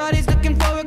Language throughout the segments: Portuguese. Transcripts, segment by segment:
Everybody's looking for a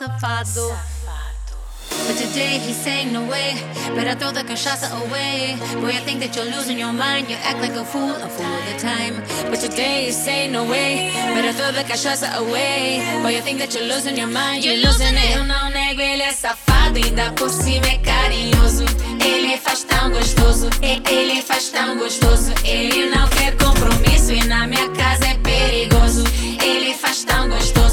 safado. But today he's saying no way. Better throw the cachaça away. Boy, I think that you're losing your mind. You act like a fool, a fool all the time. But today he's saying no way. Better throw the cachaça away. Boy, I think that you're losing your mind. You're losing it. Eu não nego, ele é safado. Ainda por cima é carinhoso. Ele faz tão gostoso. Ele faz tão gostoso. Ele não quer compromisso. E na minha casa é perigoso. Ele faz tão gostoso.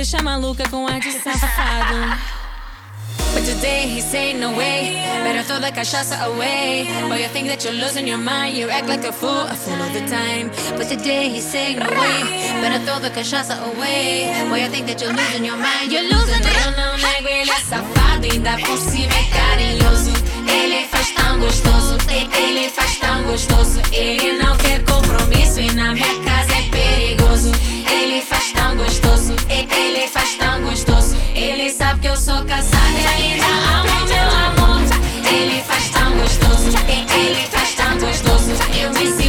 deixa maluca com ar de safado. But today he's saying no way. Better throw the cachaça away. Boy, you think that you're losing your mind. You act like a fool, a fool all the time. But today he's saying no way. Better throw the cachaça away. Boy, you think that you're losing your mind. You're losing it. Eu não nego, ele é safado. Ainda por cima é carinhoso. Ele faz tão gostoso. Ele faz tão gostoso. Ele não quer compromisso. E na minha casa é perigoso. Ele faz tão gostoso. Ele faz tão gostoso. Ele sabe que eu sou casada e ainda amo meu amor. Ele faz tão gostoso. Ele faz tão gostoso. Eu me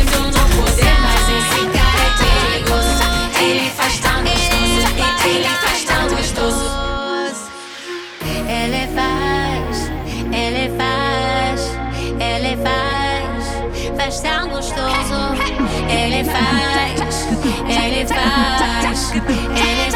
and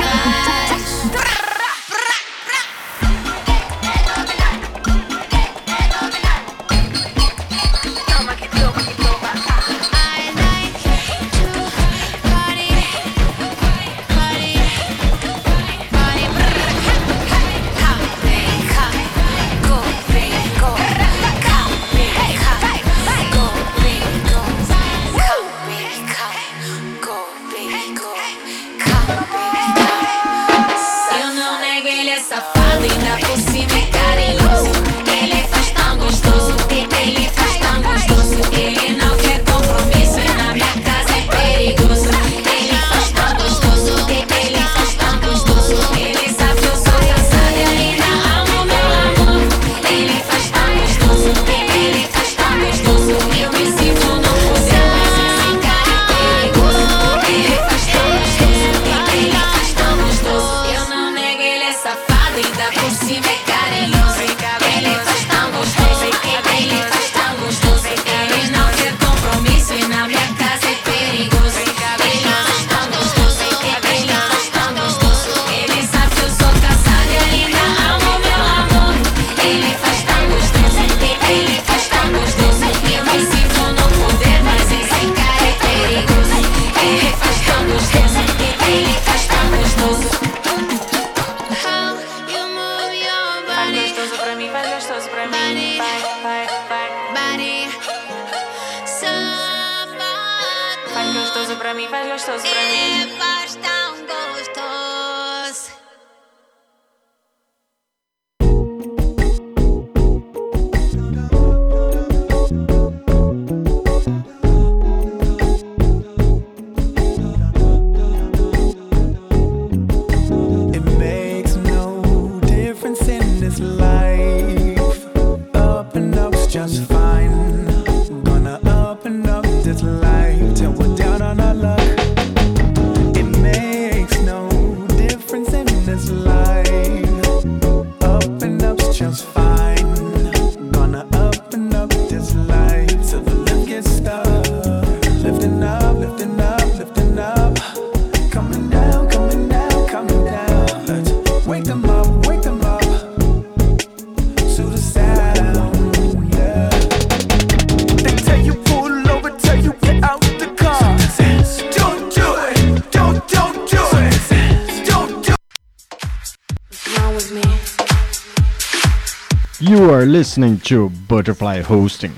listening to Butterfly Hosting.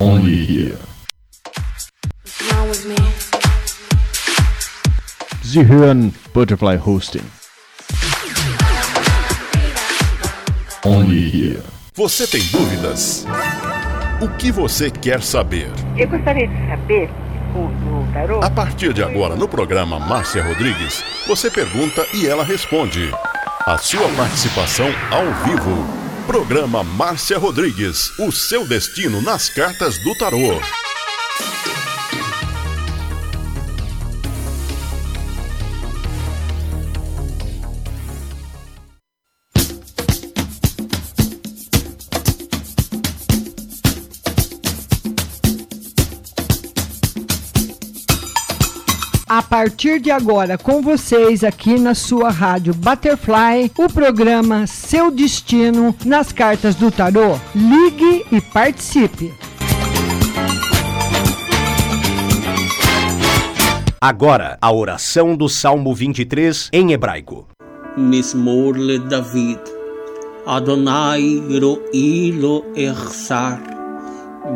Only here. Sie hören Butterfly Hosting. Only here. Você tem dúvidas? O que você quer saber? Eu gostaria de saber. A partir de agora, no programa Márcia Rodrigues, você pergunta e ela responde. A sua participação ao vivo. Programa Márcia Rodrigues. O seu destino nas cartas do tarô. Partir de agora com vocês aqui na sua rádio Butterfly, o programa Seu Destino nas Cartas do Tarô. Ligue e participe. Agora, a oração do Salmo 23 em hebraico. Mismor David. Adonai ro'ilo echsar.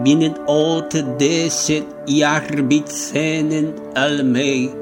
binnen ot deset yarbitzenen almei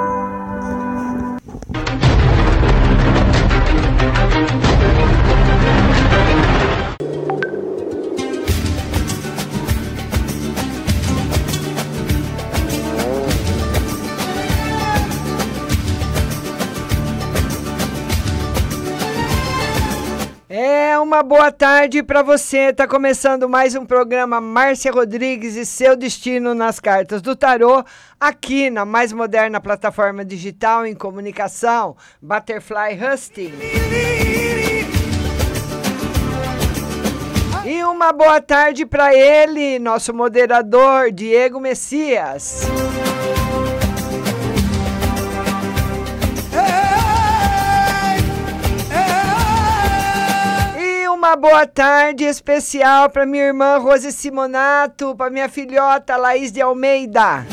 Uma boa tarde para você. Tá começando mais um programa Márcia Rodrigues e seu destino nas cartas do tarô, aqui na mais moderna plataforma digital em comunicação, Butterfly Husting. E uma boa tarde para ele, nosso moderador Diego Messias. Boa tarde especial para minha irmã Rose Simonato, para minha filhota Laís de Almeida.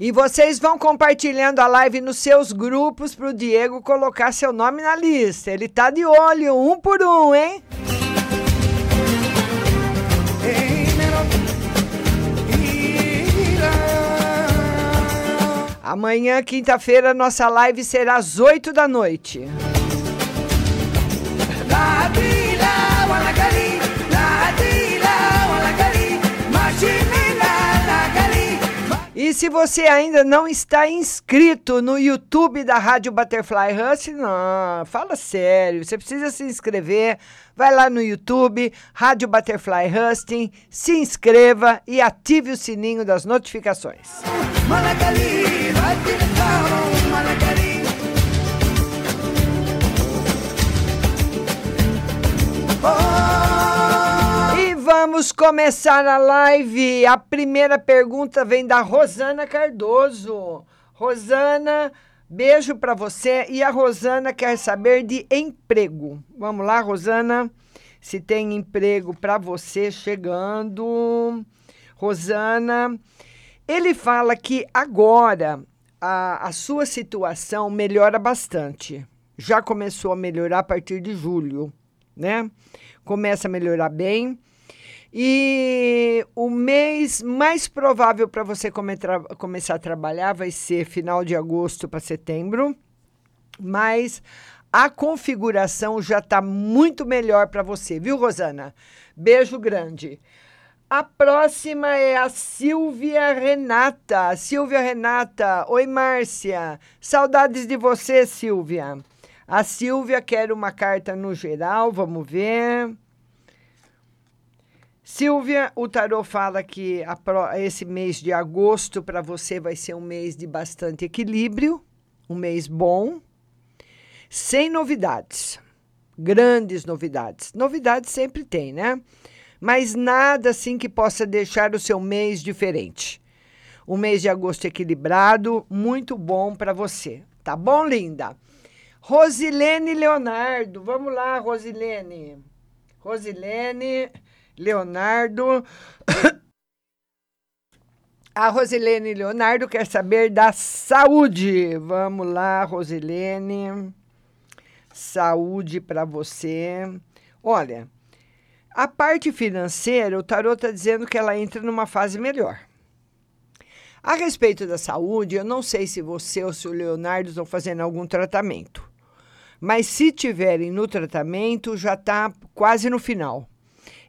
E vocês vão compartilhando a live nos seus grupos para o Diego colocar seu nome na lista. Ele tá de olho, um por um, hein? Amanhã, quinta-feira, nossa live será às 8 da noite. E se você ainda não está inscrito no YouTube da Rádio Butterfly Hustle, não, fala sério, você precisa se inscrever. Vai lá no YouTube, Rádio Butterfly Husting, se inscreva e ative o sininho das notificações. E vamos começar a live. A primeira pergunta vem da Rosana Cardoso. Rosana, beijo para você. E a Rosana quer saber de emprego. Vamos lá, Rosana. Se tem emprego para você chegando. Rosana, ele fala que agora a, a sua situação melhora bastante. Já começou a melhorar a partir de julho, né? Começa a melhorar bem. E o mês mais provável para você come começar a trabalhar vai ser final de agosto para setembro, mas a configuração já está muito melhor para você, viu, Rosana? Beijo grande. A próxima é a Silvia Renata. Silvia Renata, oi Márcia. Saudades de você, Silvia. A Silvia quer uma carta no geral, vamos ver. Silvia, o tarô fala que esse mês de agosto para você vai ser um mês de bastante equilíbrio, um mês bom, sem novidades, grandes novidades. Novidades sempre tem, né? mas nada assim que possa deixar o seu mês diferente. Um mês de agosto equilibrado, muito bom para você. Tá bom, linda? Rosilene Leonardo, vamos lá, Rosilene. Rosilene Leonardo. A Rosilene Leonardo quer saber da saúde. Vamos lá, Rosilene. Saúde para você. Olha, a parte financeira, o tarot está dizendo que ela entra numa fase melhor. A respeito da saúde, eu não sei se você ou se o Leonardo estão fazendo algum tratamento. Mas se tiverem no tratamento, já está quase no final.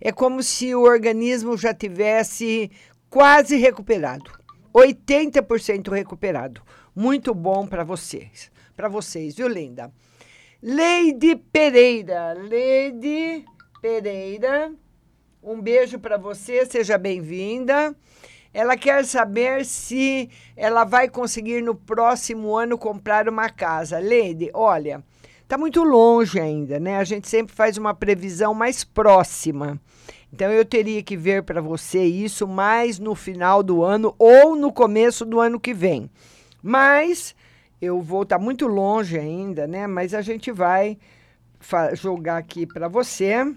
É como se o organismo já tivesse quase recuperado. 80% recuperado. Muito bom para vocês. Para vocês, viu, linda? Leide Pereira. Leide Pereira. Um beijo para você, seja bem-vinda. Ela quer saber se ela vai conseguir no próximo ano comprar uma casa. Leide, olha, está muito longe ainda, né? A gente sempre faz uma previsão mais próxima. Então eu teria que ver para você isso mais no final do ano ou no começo do ano que vem. Mas eu vou estar tá muito longe ainda, né? Mas a gente vai jogar aqui para você.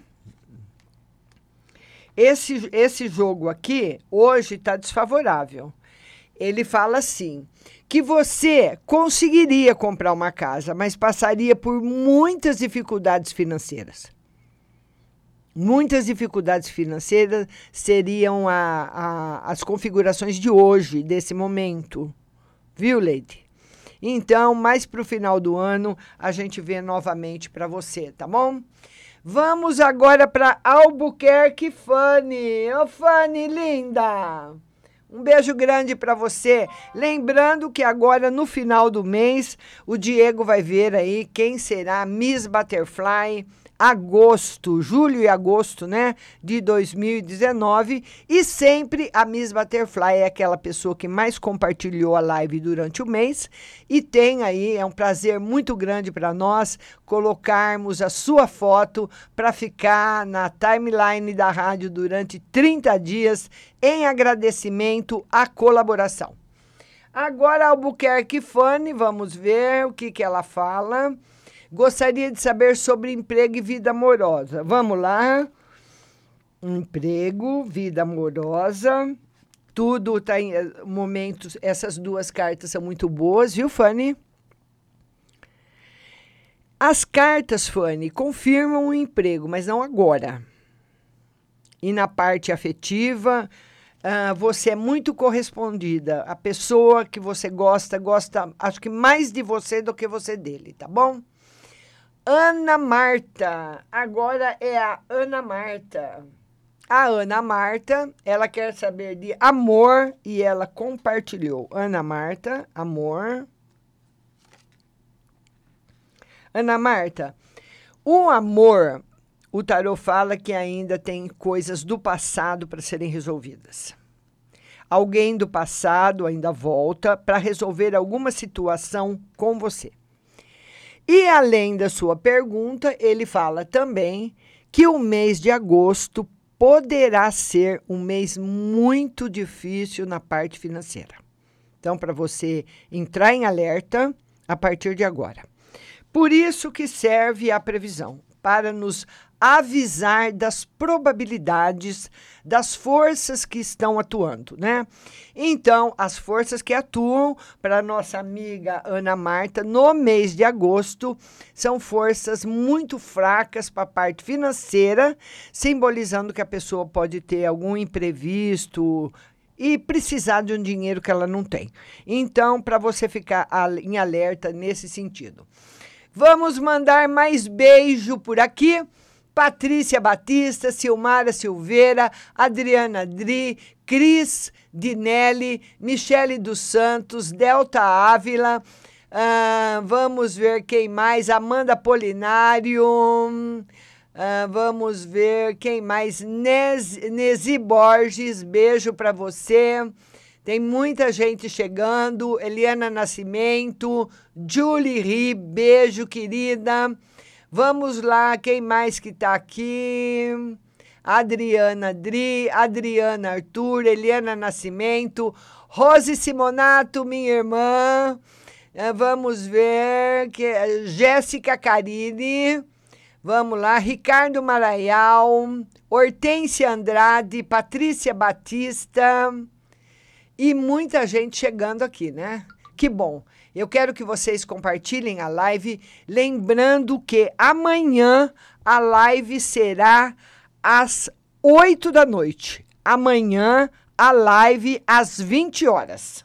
esse, esse jogo aqui, hoje, está desfavorável. Ele fala assim: que você conseguiria comprar uma casa, mas passaria por muitas dificuldades financeiras. Muitas dificuldades financeiras seriam a, a, as configurações de hoje, desse momento. Viu, Leite? Então, mais para o final do ano, a gente vê novamente para você, tá bom? Vamos agora para Albuquerque, Fanny. Ô, oh, Fanny, linda! Um beijo grande para você. Lembrando que agora no final do mês o Diego vai ver aí quem será Miss Butterfly agosto, julho e agosto, né, de 2019, e sempre a Miss Butterfly é aquela pessoa que mais compartilhou a live durante o mês e tem aí, é um prazer muito grande para nós colocarmos a sua foto para ficar na timeline da rádio durante 30 dias em agradecimento à colaboração. Agora, Albuquerque Fanny, vamos ver o que, que ela fala. Gostaria de saber sobre emprego e vida amorosa. Vamos lá. Emprego, vida amorosa. Tudo está em eh, momentos. Essas duas cartas são muito boas, viu, Fanny? As cartas, Fanny, confirmam o emprego, mas não agora. E na parte afetiva, uh, você é muito correspondida. A pessoa que você gosta, gosta, acho que mais de você do que você dele, tá bom? Ana Marta. Agora é a Ana Marta. A Ana Marta, ela quer saber de amor e ela compartilhou. Ana Marta, amor. Ana Marta, o amor, o tarot fala que ainda tem coisas do passado para serem resolvidas. Alguém do passado ainda volta para resolver alguma situação com você. E além da sua pergunta, ele fala também que o mês de agosto poderá ser um mês muito difícil na parte financeira. Então, para você entrar em alerta a partir de agora. Por isso que serve a previsão, para nos avisar das probabilidades das forças que estão atuando, né? Então, as forças que atuam para nossa amiga Ana Marta no mês de agosto são forças muito fracas para a parte financeira, simbolizando que a pessoa pode ter algum imprevisto, e precisar de um dinheiro que ela não tem. Então, para você ficar em alerta nesse sentido. Vamos mandar mais beijo por aqui. Patrícia Batista, Silmara Silveira, Adriana Dri, Cris Dinelli, Michele dos Santos, Delta Ávila. Uh, vamos ver quem mais. Amanda Polinário. Uh, vamos ver quem mais. Nesi Borges, beijo para você. Tem muita gente chegando. Eliana Nascimento, Julie Ri, beijo, querida. Vamos lá, quem mais que está aqui? Adriana Dri, Adriana Arthur, Eliana Nascimento, Rose Simonato, minha irmã. É, vamos ver que é Jéssica Carini. Vamos lá, Ricardo Maraial, Hortência Andrade, Patrícia Batista e muita gente chegando aqui, né? Que bom. Eu quero que vocês compartilhem a live, lembrando que amanhã a live será às 8 da noite. Amanhã a live às 20 horas.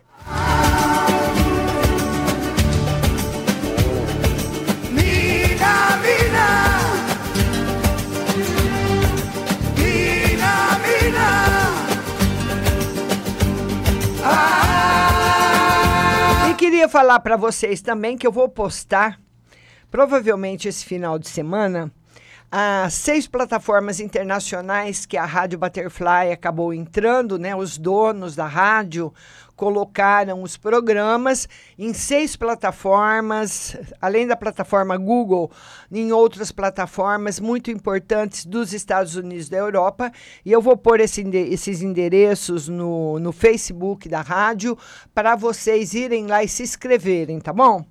Falar para vocês também que eu vou postar, provavelmente esse final de semana, as seis plataformas internacionais que a Rádio Butterfly acabou entrando, né? Os donos da rádio colocaram os programas em seis plataformas, além da plataforma Google, em outras plataformas muito importantes dos Estados Unidos da Europa. E eu vou pôr esse, esses endereços no, no Facebook da rádio para vocês irem lá e se inscreverem, tá bom?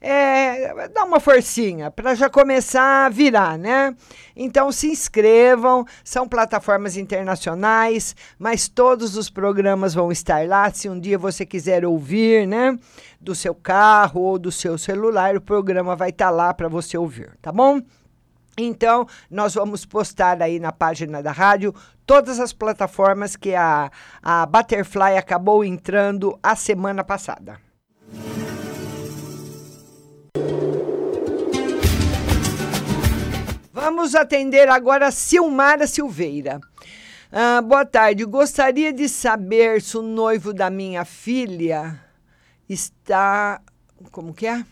É, dá uma forcinha para já começar a virar, né? Então se inscrevam, são plataformas internacionais, mas todos os programas vão estar lá. Se um dia você quiser ouvir, né, do seu carro ou do seu celular, o programa vai estar lá para você ouvir, tá bom? Então, nós vamos postar aí na página da rádio todas as plataformas que a, a Butterfly acabou entrando a semana passada. Vamos atender agora a Silmara Silveira. Ah, boa tarde. Gostaria de saber se o noivo da minha filha está. Como que é?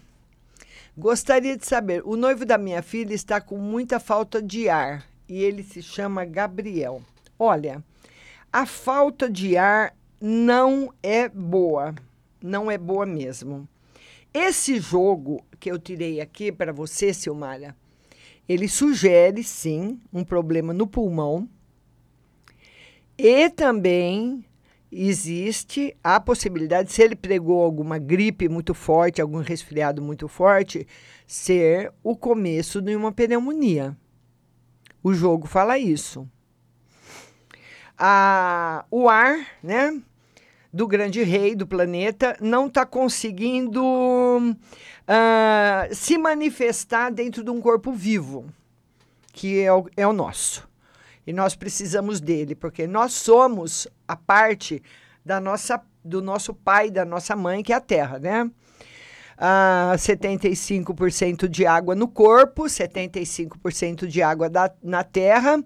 Gostaria de saber. O noivo da minha filha está com muita falta de ar e ele se chama Gabriel. Olha, a falta de ar não é boa. Não é boa mesmo. Esse jogo que eu tirei aqui para você, Silmara, ele sugere, sim, um problema no pulmão. E também existe a possibilidade, se ele pregou alguma gripe muito forte, algum resfriado muito forte, ser o começo de uma pneumonia. O jogo fala isso. A, o ar, né, do grande rei do planeta não está conseguindo uh, se manifestar dentro de um corpo vivo, que é o, é o nosso. E nós precisamos dele, porque nós somos a parte da nossa, do nosso pai, da nossa mãe, que é a terra, né? Uh, 75% de água no corpo, 75% de água da, na terra,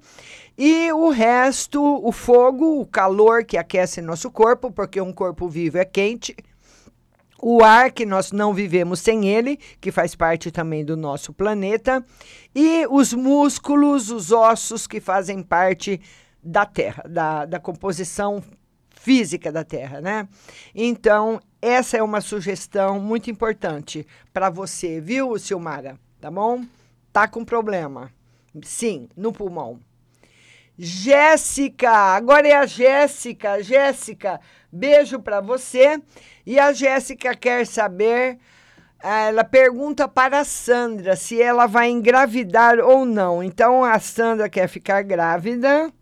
e o resto, o fogo, o calor que aquece nosso corpo, porque um corpo vivo é quente, o ar, que nós não vivemos sem ele, que faz parte também do nosso planeta, e os músculos, os ossos, que fazem parte da Terra, da, da composição física da Terra, né? Então, essa é uma sugestão muito importante para você, viu, Silmara? Tá bom? Tá com problema. Sim, no pulmão. Jéssica, agora é a Jéssica. Jéssica, beijo para você. E a Jéssica quer saber, eh, ela pergunta para a Sandra se ela vai engravidar ou não. Então a Sandra quer ficar grávida.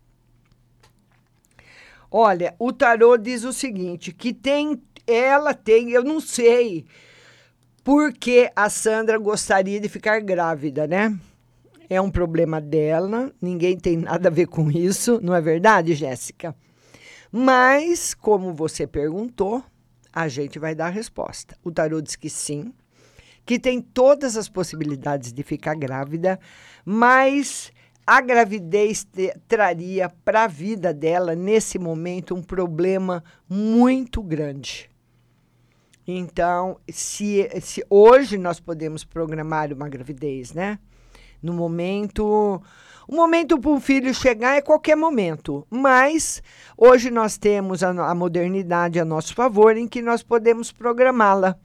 Olha, o tarô diz o seguinte, que tem ela tem, eu não sei por que a Sandra gostaria de ficar grávida, né? É um problema dela, ninguém tem nada a ver com isso, não é verdade, Jéssica? Mas, como você perguntou, a gente vai dar a resposta. O tarô diz que sim, que tem todas as possibilidades de ficar grávida, mas a gravidez te, traria para a vida dela, nesse momento, um problema muito grande. Então, se, se hoje nós podemos programar uma gravidez, né? no momento. O momento para um filho chegar é qualquer momento, mas hoje nós temos a, a modernidade a nosso favor em que nós podemos programá-la.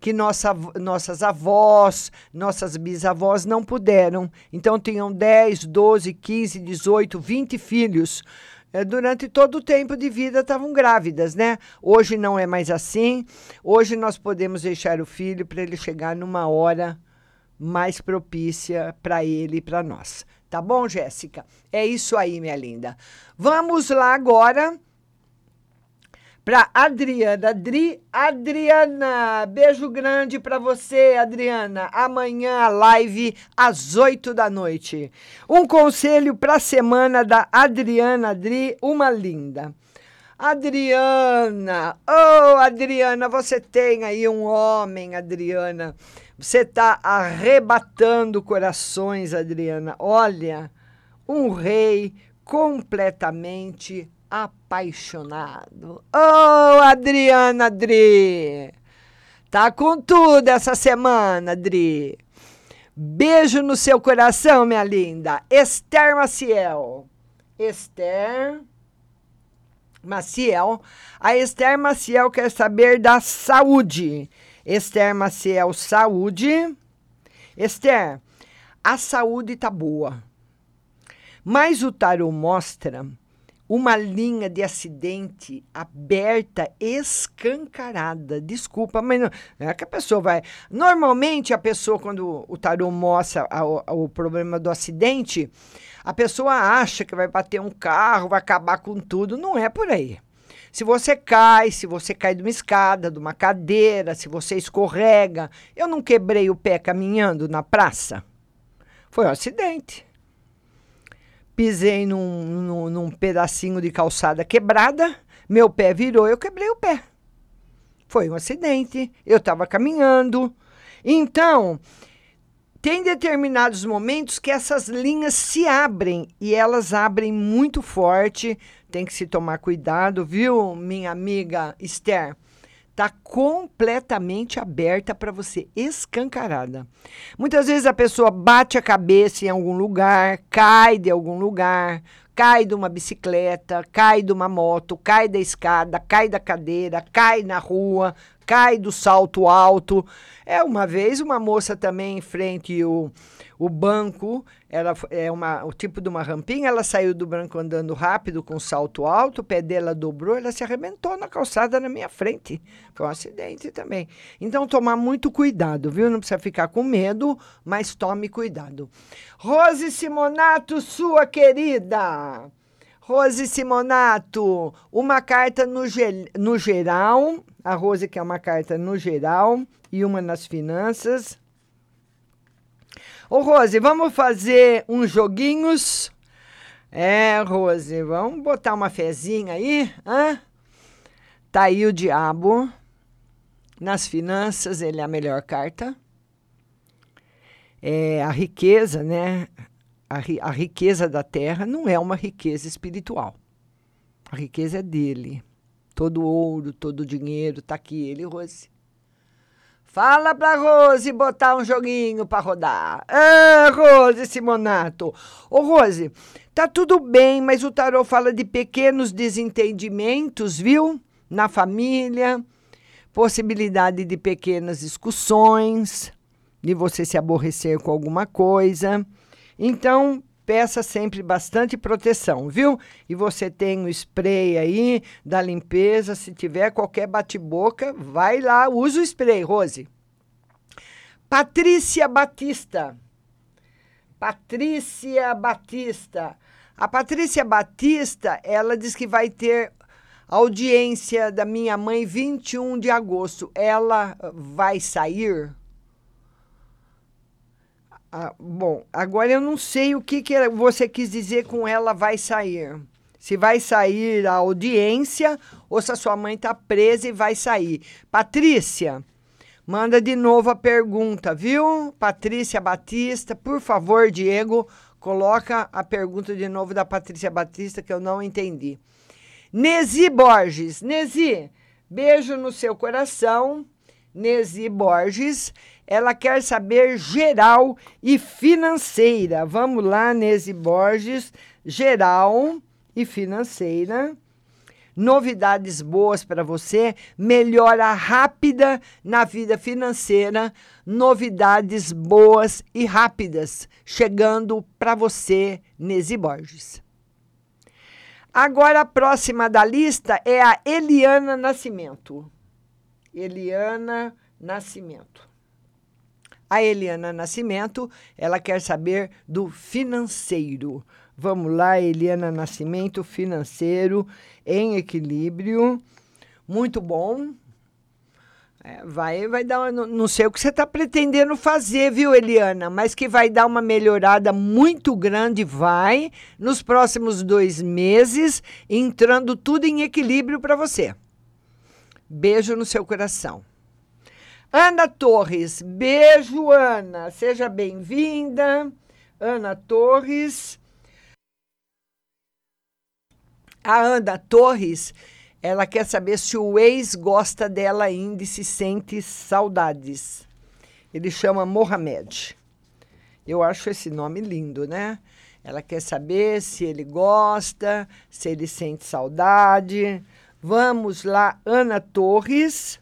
Que nossa, nossas avós, nossas bisavós não puderam. Então, tinham 10, 12, 15, 18, 20 filhos é, durante todo o tempo de vida estavam grávidas, né? Hoje não é mais assim. Hoje nós podemos deixar o filho para ele chegar numa hora mais propícia para ele e para nós. Tá bom, Jéssica? É isso aí, minha linda. Vamos lá agora para Adriana. Adri, Adriana, beijo grande para você, Adriana. Amanhã live às 8 da noite. Um conselho para a semana da Adriana Adri, uma linda. Adriana, oh Adriana, você tem aí um homem, Adriana você está arrebatando corações, Adriana. Olha, um rei completamente apaixonado. Oh, Adriana Adri! Tá com tudo essa semana, Adri. Beijo no seu coração, minha linda. Esther Maciel. Esther Maciel. A Esther Maciel quer saber da saúde. Esther Maciel, saúde. Esther, a saúde tá boa. Mas o tarô mostra uma linha de acidente aberta, escancarada. Desculpa, mas não é que a pessoa vai. Normalmente, a pessoa, quando o tarô mostra a, a, o problema do acidente, a pessoa acha que vai bater um carro, vai acabar com tudo. Não é por aí. Se você cai, se você cai de uma escada, de uma cadeira, se você escorrega. Eu não quebrei o pé caminhando na praça. Foi um acidente pisei num, num, num pedacinho de calçada quebrada, meu pé virou, eu quebrei o pé. Foi um acidente, eu estava caminhando. Então, tem determinados momentos que essas linhas se abrem e elas abrem muito forte. Tem que se tomar cuidado, viu, minha amiga Esther? está completamente aberta para você, escancarada. Muitas vezes a pessoa bate a cabeça em algum lugar, cai de algum lugar, cai de uma bicicleta, cai de uma moto, cai da escada, cai da cadeira, cai na rua, cai do salto alto. É uma vez uma moça também em frente o o banco ela é uma, o tipo de uma rampinha, ela saiu do branco andando rápido com salto alto, o pé dela dobrou, ela se arrebentou na calçada na minha frente. Foi um acidente também. Então, tomar muito cuidado, viu? Não precisa ficar com medo, mas tome cuidado. Rose Simonato, sua querida. Rose Simonato, uma carta no, no geral. A Rose quer uma carta no geral e uma nas finanças. Ô, Rose, vamos fazer uns joguinhos? É, Rose, vamos botar uma fezinha aí, hã? Tá aí o diabo. Nas finanças, ele é a melhor carta. É, a riqueza, né? A, a riqueza da terra não é uma riqueza espiritual. A riqueza é dele. Todo ouro, todo dinheiro, tá aqui ele, Rose. Fala pra Rose botar um joguinho pra rodar. Ah, Rose Simonato. Ô, Rose, tá tudo bem, mas o tarô fala de pequenos desentendimentos, viu? Na família, possibilidade de pequenas discussões, de você se aborrecer com alguma coisa. Então, peça sempre bastante proteção, viu? E você tem o spray aí da limpeza, se tiver qualquer bate-boca, vai lá, usa o spray, Rose. Patrícia Batista. Patrícia Batista. A Patrícia Batista, ela diz que vai ter audiência da minha mãe 21 de agosto. Ela vai sair? Ah, bom, agora eu não sei o que, que você quis dizer com ela vai sair. Se vai sair a audiência ou se a sua mãe está presa e vai sair. Patrícia, manda de novo a pergunta, viu? Patrícia Batista, por favor, Diego, coloca a pergunta de novo da Patrícia Batista que eu não entendi. Nesi Borges, Nesi, beijo no seu coração. Nesi Borges. Ela quer saber geral e financeira. Vamos lá, Nesi Borges, geral e financeira. Novidades boas para você, melhora rápida na vida financeira, novidades boas e rápidas chegando para você, Nesi Borges. Agora a próxima da lista é a Eliana Nascimento. Eliana Nascimento. A Eliana Nascimento, ela quer saber do financeiro. Vamos lá, Eliana Nascimento, financeiro em equilíbrio. Muito bom. É, vai, vai dar. Não, não sei o que você está pretendendo fazer, viu, Eliana? Mas que vai dar uma melhorada muito grande, vai, nos próximos dois meses, entrando tudo em equilíbrio para você. Beijo no seu coração. Ana Torres, beijo, Ana. Seja bem-vinda. Ana Torres. A Ana Torres, ela quer saber se o ex gosta dela ainda e se sente saudades. Ele chama Mohamed. Eu acho esse nome lindo, né? Ela quer saber se ele gosta, se ele sente saudade. Vamos lá, Ana Torres.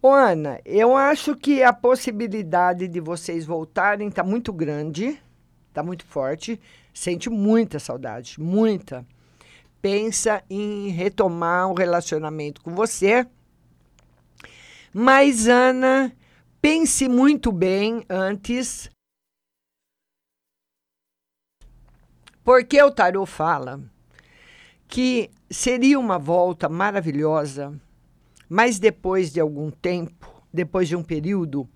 Ô, Ana, eu acho que a possibilidade de vocês voltarem está muito grande, está muito forte. Sente muita saudade, muita. Pensa em retomar um relacionamento com você. Mas, Ana, pense muito bem antes. Porque o tarô fala que seria uma volta maravilhosa, mas depois de algum tempo, depois de um período,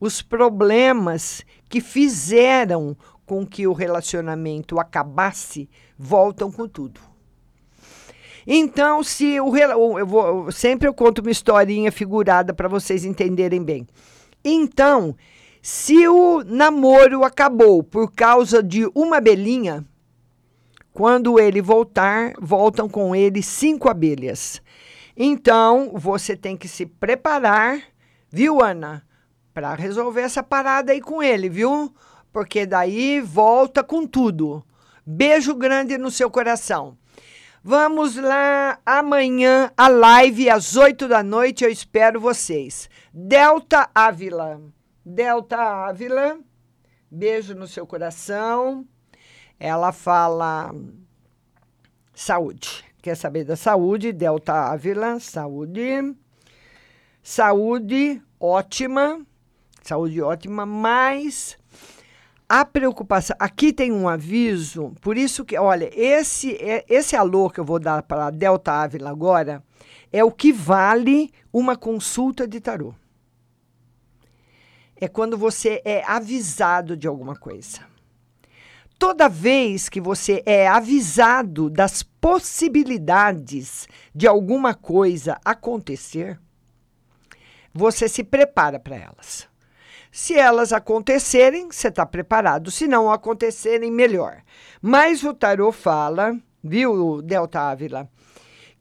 os problemas que fizeram com que o relacionamento acabasse voltam com tudo. Então, se o eu vou, sempre eu conto uma historinha figurada para vocês entenderem bem. Então, se o namoro acabou por causa de uma abelhinha, quando ele voltar, voltam com ele cinco abelhas. Então, você tem que se preparar, viu, Ana? Para resolver essa parada aí com ele, viu? porque daí volta com tudo. Beijo grande no seu coração. Vamos lá, amanhã a live às 8 da noite, eu espero vocês. Delta Ávila. Delta Ávila, beijo no seu coração. Ela fala saúde. Quer saber da saúde? Delta Ávila, saúde. Saúde ótima. Saúde ótima, mas a preocupação. Aqui tem um aviso, por isso que, olha, esse, é, esse alô que eu vou dar para a Delta Ávila agora é o que vale uma consulta de tarô. É quando você é avisado de alguma coisa. Toda vez que você é avisado das possibilidades de alguma coisa acontecer, você se prepara para elas. Se elas acontecerem, você está preparado. Se não acontecerem, melhor. Mas o tarô fala, viu, Delta Ávila,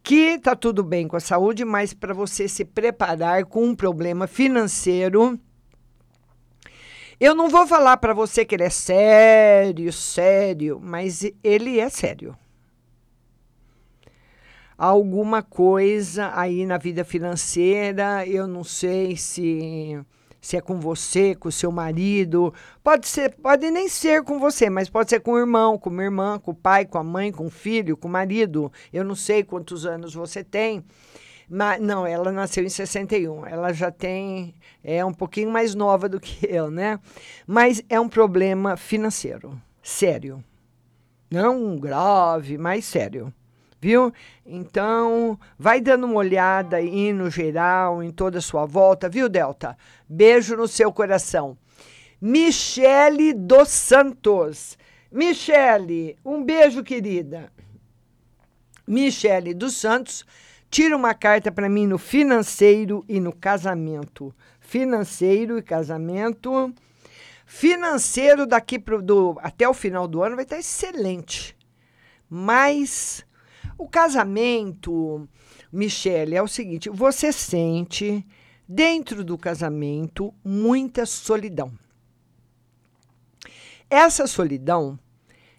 que está tudo bem com a saúde, mas para você se preparar com um problema financeiro. Eu não vou falar para você que ele é sério, sério, mas ele é sério. Alguma coisa aí na vida financeira, eu não sei se se é com você, com o seu marido. Pode ser, pode nem ser com você, mas pode ser com o irmão, com a irmã, com o pai, com a mãe, com o filho, com o marido. Eu não sei quantos anos você tem. Mas, não, ela nasceu em 61. Ela já tem. É um pouquinho mais nova do que eu, né? Mas é um problema financeiro. Sério. Não grave, mas sério viu? Então, vai dando uma olhada aí no geral, em toda a sua volta, viu, Delta? Beijo no seu coração. Michele dos Santos. Michele, um beijo, querida. Michele dos Santos, tira uma carta para mim no financeiro e no casamento. Financeiro e casamento. Financeiro daqui pro, do, até o final do ano vai estar excelente. Mas o casamento, Michele, é o seguinte: você sente dentro do casamento muita solidão. Essa solidão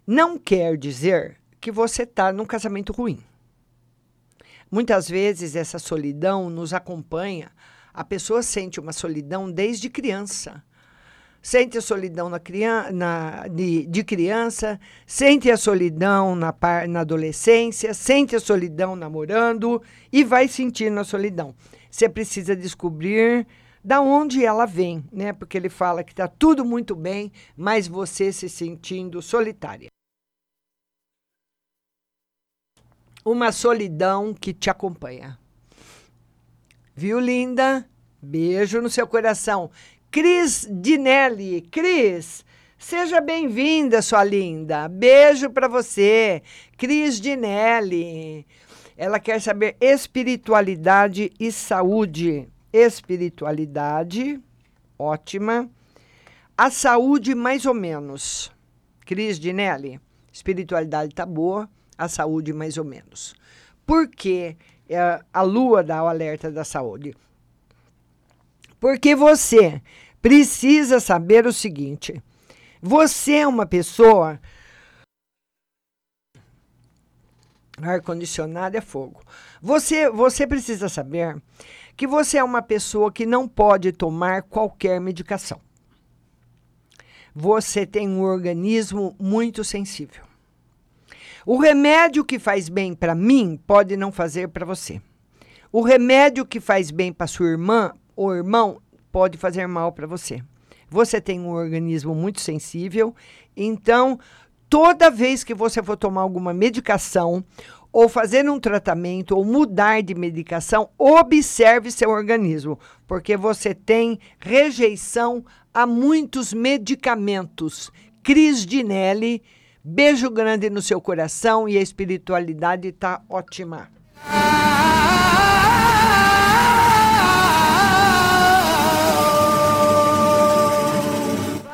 não quer dizer que você está num casamento ruim. Muitas vezes essa solidão nos acompanha. A pessoa sente uma solidão desde criança sente a solidão na criança, na, de, de, criança, sente a solidão na, na adolescência, sente a solidão namorando e vai sentindo a solidão. Você precisa descobrir da onde ela vem, né? Porque ele fala que está tudo muito bem, mas você se sentindo solitária. Uma solidão que te acompanha. Viu, linda? Beijo no seu coração. Cris Dinelli. Cris, seja bem-vinda, sua linda. Beijo para você. Cris Dinelli. Ela quer saber espiritualidade e saúde. Espiritualidade, ótima. A saúde, mais ou menos. Cris Dinelli, espiritualidade tá boa, a saúde, mais ou menos. Por que é, a lua dá o alerta da saúde? Porque você precisa saber o seguinte: você é uma pessoa. Ar-condicionado é fogo. Você, você precisa saber que você é uma pessoa que não pode tomar qualquer medicação. Você tem um organismo muito sensível. O remédio que faz bem para mim pode não fazer para você. O remédio que faz bem para sua irmã ou irmão pode fazer mal para você. Você tem um organismo muito sensível, então toda vez que você for tomar alguma medicação ou fazer um tratamento ou mudar de medicação, observe seu organismo, porque você tem rejeição a muitos medicamentos. Cris Dinelli, beijo grande no seu coração e a espiritualidade está ótima.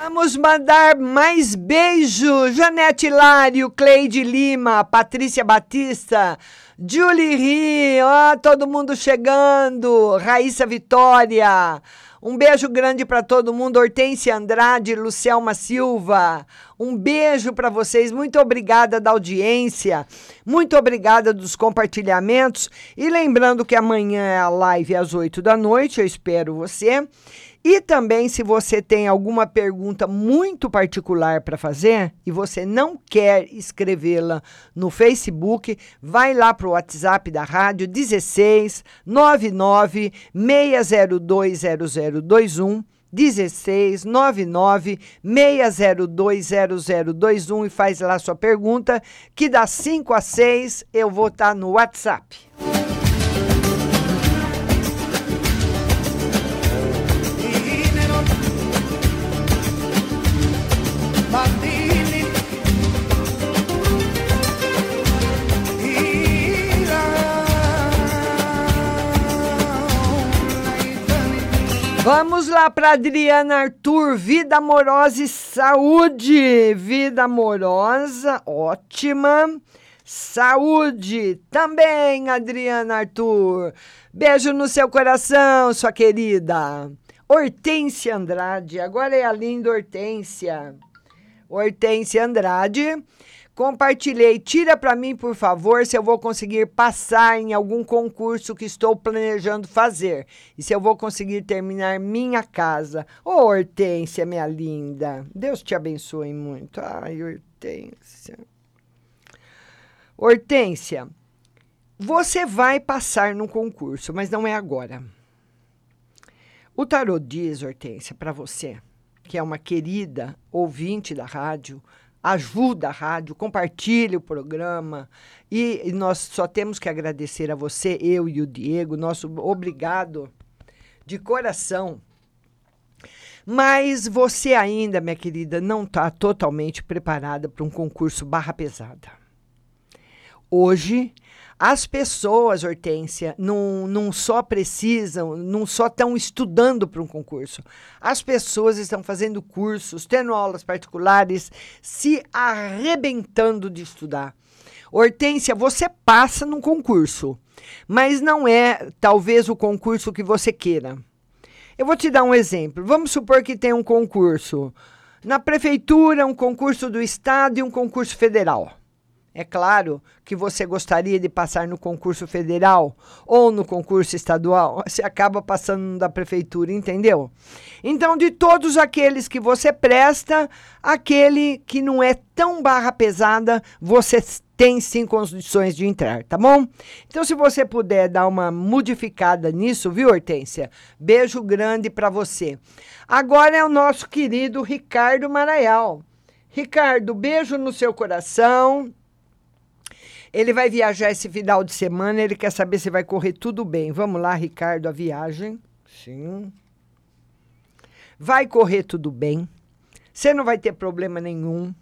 Vamos mandar mais beijo. Janete Lário, Cleide Lima, Patrícia Batista, Julie Ri, ó, todo mundo chegando. Raíssa Vitória. Um beijo grande para todo mundo. Hortência Andrade, Lucelma Silva. Um beijo para vocês. Muito obrigada da audiência. Muito obrigada dos compartilhamentos. E lembrando que amanhã é a live às 8 da noite. Eu espero você. E também, se você tem alguma pergunta muito particular para fazer e você não quer escrevê-la no Facebook, vai lá para o WhatsApp da rádio 16 99 602 0021. 16 99 602 0021 e faz lá sua pergunta, que das 5 a 6 eu vou estar tá no WhatsApp. Vamos lá para Adriana Arthur, vida amorosa e saúde. Vida amorosa, ótima. Saúde também, Adriana Arthur. Beijo no seu coração, sua querida. Hortência Andrade, agora é a linda Hortência. Hortência Andrade Compartilhei. Tira para mim, por favor, se eu vou conseguir passar em algum concurso que estou planejando fazer. E se eu vou conseguir terminar minha casa. Ô, oh, Hortência, minha linda. Deus te abençoe muito. Ai, Hortência. Hortência, você vai passar no concurso, mas não é agora. O tarot diz, Hortência, para você, que é uma querida ouvinte da rádio, ajuda a rádio, compartilhe o programa. E, e, nós só temos que agradecer a você, eu e o Diego, nosso obrigado de coração. Mas você ainda, minha querida, não está totalmente preparada para um concurso barra pesada. Hoje, as pessoas, Hortência, não, não só precisam, não só estão estudando para um concurso. As pessoas estão fazendo cursos, tendo aulas particulares, se arrebentando de estudar. Hortência, você passa num concurso, mas não é talvez o concurso que você queira. Eu vou te dar um exemplo. Vamos supor que tem um concurso na prefeitura, um concurso do estado e um concurso federal. É claro que você gostaria de passar no concurso federal ou no concurso estadual, você acaba passando no da prefeitura, entendeu? Então, de todos aqueles que você presta, aquele que não é tão barra pesada, você tem sim condições de entrar, tá bom? Então, se você puder dar uma modificada nisso, viu, Hortência? Beijo grande para você. Agora é o nosso querido Ricardo Maraial. Ricardo, beijo no seu coração. Ele vai viajar esse final de semana, ele quer saber se vai correr tudo bem. Vamos lá, Ricardo, a viagem. Sim. Vai correr tudo bem. Você não vai ter problema nenhum.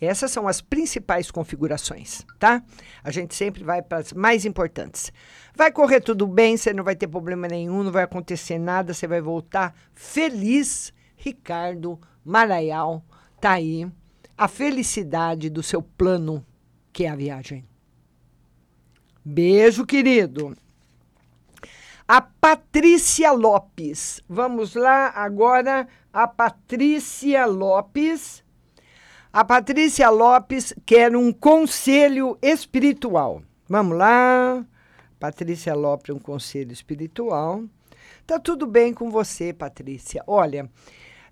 Essas são as principais configurações, tá? A gente sempre vai para as mais importantes. Vai correr tudo bem, você não vai ter problema nenhum, não vai acontecer nada, você vai voltar feliz. Ricardo Maraial, tá aí. A felicidade do seu plano, que é a viagem. Beijo, querido. A Patrícia Lopes. Vamos lá agora, a Patrícia Lopes. A Patrícia Lopes quer um conselho espiritual. Vamos lá. Patrícia Lopes, um conselho espiritual. Tá tudo bem com você, Patrícia. Olha,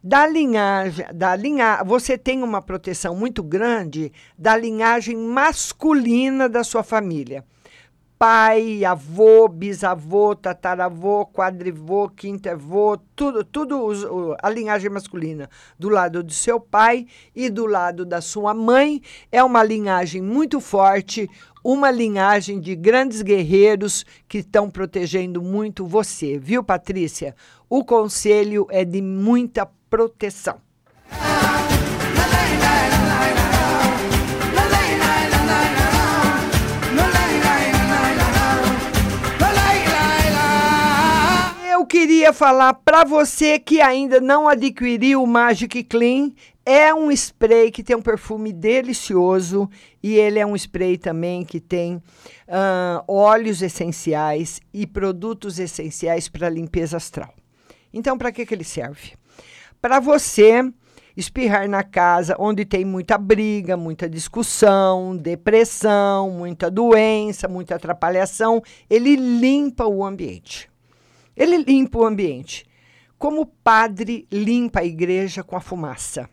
Da linhagem, da linha, você tem uma proteção muito grande da linhagem masculina da sua família. Pai, avô, bisavô, tataravô, quadrivô, quintavô, tudo, tudo a linhagem masculina. Do lado do seu pai e do lado da sua mãe. É uma linhagem muito forte, uma linhagem de grandes guerreiros que estão protegendo muito você, viu, Patrícia? O conselho é de muita proteção. Queria falar para você que ainda não adquiriu o Magic Clean. É um spray que tem um perfume delicioso e ele é um spray também que tem uh, óleos essenciais e produtos essenciais para limpeza astral. Então, para que, que ele serve? Para você espirrar na casa onde tem muita briga, muita discussão, depressão, muita doença, muita atrapalhação, ele limpa o ambiente. Ele limpa o ambiente. Como o padre limpa a igreja com a fumaça,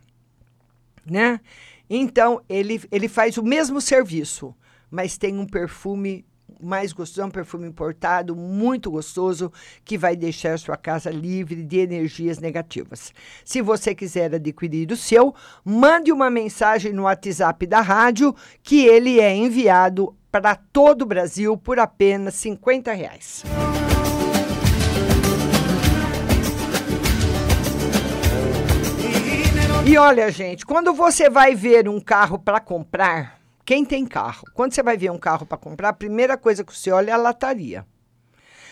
né? Então, ele, ele faz o mesmo serviço, mas tem um perfume mais gostoso, é um perfume importado, muito gostoso, que vai deixar a sua casa livre de energias negativas. Se você quiser adquirir o seu, mande uma mensagem no WhatsApp da rádio, que ele é enviado para todo o Brasil por apenas 50 reais. E olha, gente, quando você vai ver um carro para comprar, quem tem carro? Quando você vai ver um carro para comprar, a primeira coisa que você olha é a lataria.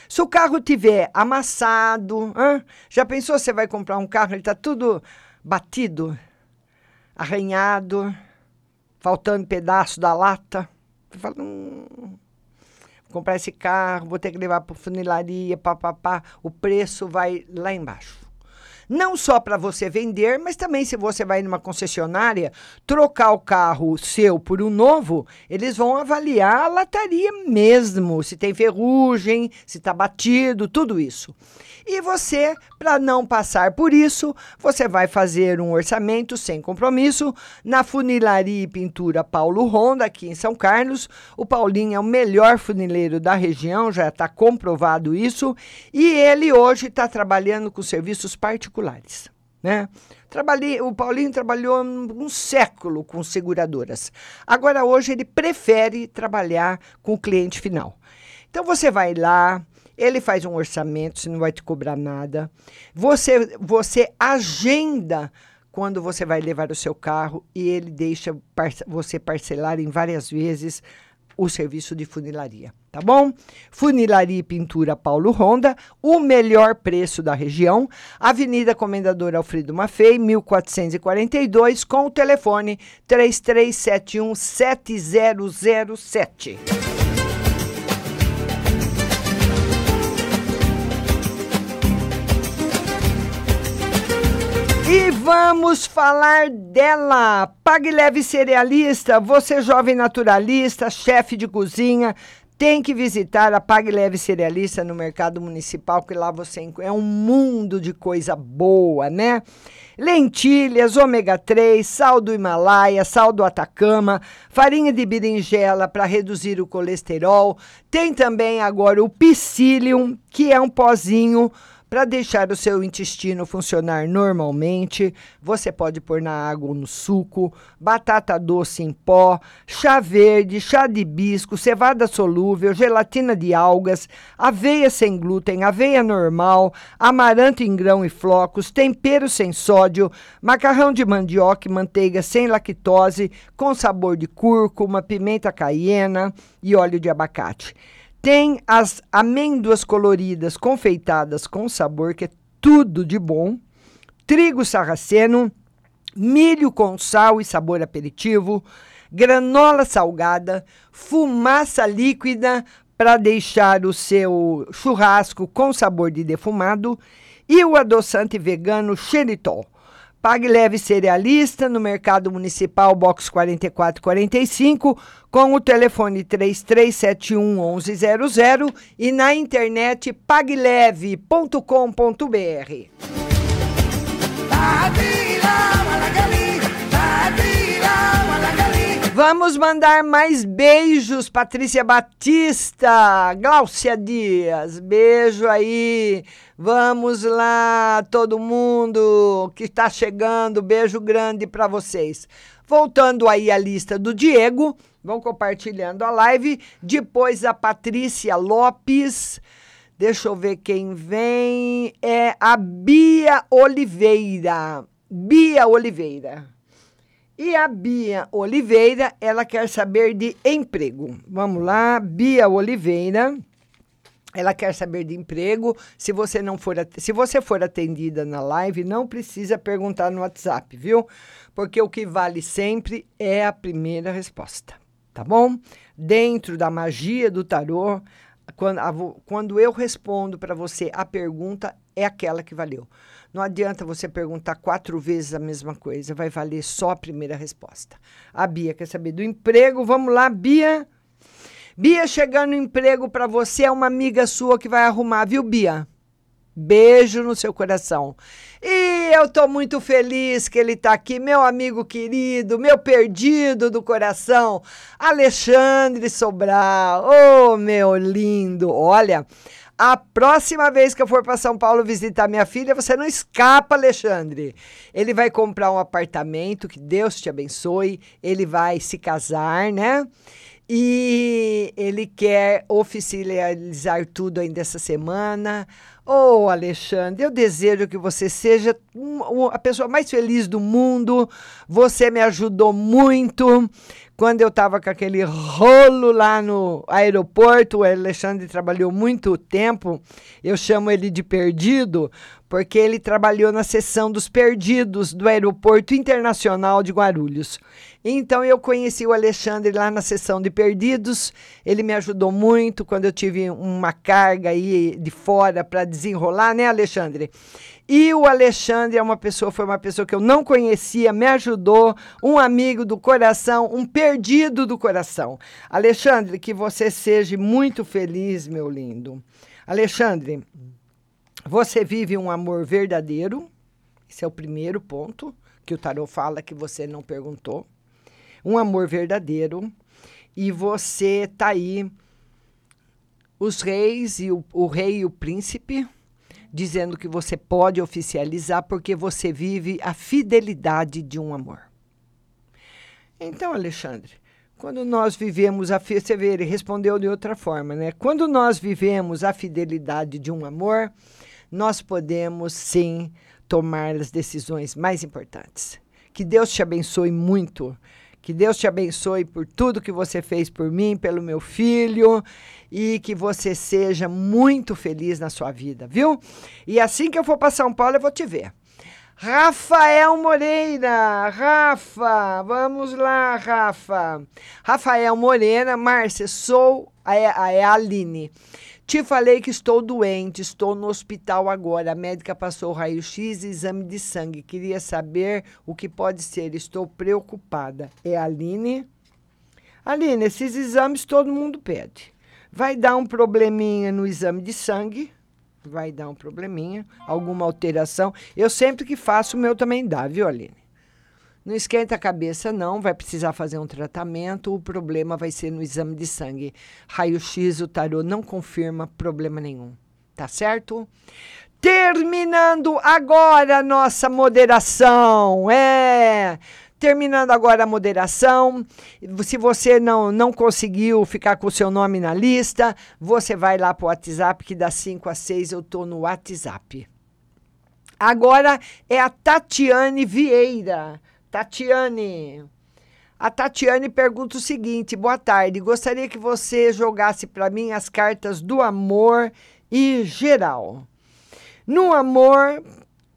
Se o carro tiver amassado, hein? já pensou você vai comprar um carro, ele está tudo batido, arranhado, faltando pedaço da lata. Você fala, hum, vou comprar esse carro, vou ter que levar para funilaria, papapá, o preço vai lá embaixo não só para você vender, mas também se você vai numa concessionária trocar o carro seu por um novo, eles vão avaliar a lataria mesmo, se tem ferrugem, se está batido, tudo isso. E você, para não passar por isso, você vai fazer um orçamento sem compromisso na Funilaria e Pintura Paulo Ronda, aqui em São Carlos. O Paulinho é o melhor funileiro da região, já está comprovado isso. E ele hoje está trabalhando com serviços particulares. Né? Trabalhei, o Paulinho trabalhou um século com seguradoras. Agora, hoje, ele prefere trabalhar com o cliente final. Então, você vai lá, ele faz um orçamento, você não vai te cobrar nada. Você, você agenda quando você vai levar o seu carro e ele deixa você parcelar em várias vezes o serviço de funilaria, tá bom? Funilaria e Pintura Paulo Ronda, o melhor preço da região, Avenida Comendador Alfredo Maffei, 1442, com o telefone 3371 7007. E vamos falar dela. Pague Leve Cerealista, você jovem naturalista, chefe de cozinha, tem que visitar a Pague Leve Cerealista no Mercado Municipal, que lá você é um mundo de coisa boa, né? Lentilhas, ômega 3, sal do Himalaia, sal do Atacama, farinha de berinjela para reduzir o colesterol. Tem também agora o Psyllium, que é um pozinho para deixar o seu intestino funcionar normalmente, você pode pôr na água ou no suco, batata doce em pó, chá verde, chá de hibisco, cevada solúvel, gelatina de algas, aveia sem glúten, aveia normal, amaranto em grão e flocos, tempero sem sódio, macarrão de mandioca e manteiga sem lactose, com sabor de cúrcuma, pimenta caiena e óleo de abacate. Tem as amêndoas coloridas confeitadas com sabor, que é tudo de bom. Trigo sarraceno, milho com sal e sabor aperitivo, granola salgada, fumaça líquida para deixar o seu churrasco com sabor de defumado e o adoçante vegano xeritol. Pague Leve Cerealista no Mercado Municipal Box 4445 com o telefone 3371 1100 e na internet pagleve.com.br. Vamos mandar mais beijos, Patrícia Batista, Gláucia Dias, beijo aí. Vamos lá, todo mundo que está chegando, beijo grande para vocês. Voltando aí a lista do Diego, vão compartilhando a live. Depois a Patrícia Lopes. Deixa eu ver quem vem. É a Bia Oliveira. Bia Oliveira. E a Bia Oliveira, ela quer saber de emprego. Vamos lá, Bia Oliveira. Ela quer saber de emprego. Se você não for se você for atendida na live, não precisa perguntar no WhatsApp, viu? Porque o que vale sempre é a primeira resposta, tá bom? Dentro da magia do tarô, quando, a, quando eu respondo para você a pergunta, é aquela que valeu. Não adianta você perguntar quatro vezes a mesma coisa, vai valer só a primeira resposta. A Bia quer saber do emprego. Vamos lá, Bia. Bia chegando emprego para você é uma amiga sua que vai arrumar, viu, Bia? Beijo no seu coração. E eu tô muito feliz que ele tá aqui, meu amigo querido, meu perdido do coração, Alexandre Sobral. Oh, meu lindo. Olha, a próxima vez que eu for para São Paulo visitar minha filha, você não escapa, Alexandre. Ele vai comprar um apartamento, que Deus te abençoe. Ele vai se casar, né? E ele quer oficializar tudo ainda essa semana. Ô, oh, Alexandre, eu desejo que você seja a pessoa mais feliz do mundo. Você me ajudou muito quando eu estava com aquele rolo lá no aeroporto. O Alexandre trabalhou muito tempo. Eu chamo ele de perdido, porque ele trabalhou na seção dos perdidos do Aeroporto Internacional de Guarulhos. Então eu conheci o Alexandre lá na sessão de perdidos. Ele me ajudou muito quando eu tive uma carga aí de fora para desenrolar, né, Alexandre? E o Alexandre é uma pessoa, foi uma pessoa que eu não conhecia, me ajudou, um amigo do coração, um perdido do coração. Alexandre, que você seja muito feliz, meu lindo. Alexandre, você vive um amor verdadeiro. Esse é o primeiro ponto que o tarot fala que você não perguntou um amor verdadeiro e você tá aí os reis e o, o rei e o príncipe dizendo que você pode oficializar porque você vive a fidelidade de um amor. Então, Alexandre, quando nós vivemos a você vê, ele respondeu de outra forma, né? Quando nós vivemos a fidelidade de um amor, nós podemos sim tomar as decisões mais importantes. Que Deus te abençoe muito que Deus te abençoe por tudo que você fez por mim, pelo meu filho e que você seja muito feliz na sua vida, viu? E assim que eu for para São Paulo, eu vou te ver. Rafael Moreira, Rafa, vamos lá, Rafa. Rafael Moreira, Márcia, sou a, a, a Aline. Te falei que estou doente, estou no hospital agora. A médica passou raio-x e exame de sangue. Queria saber o que pode ser. Estou preocupada. É a Aline? Aline, esses exames todo mundo pede. Vai dar um probleminha no exame de sangue. Vai dar um probleminha, alguma alteração. Eu sempre que faço, o meu também dá, viu, Aline? Não esquenta a cabeça, não. Vai precisar fazer um tratamento. O problema vai ser no exame de sangue. Raio-X, o tarô não confirma problema nenhum. Tá certo? Terminando agora a nossa moderação. É. Terminando agora a moderação. Se você não, não conseguiu ficar com o seu nome na lista, você vai lá para o WhatsApp, que das 5 às 6 eu estou no WhatsApp. Agora é a Tatiane Vieira. Tatiane. A Tatiane pergunta o seguinte: boa tarde. Gostaria que você jogasse para mim as cartas do amor e geral. No amor,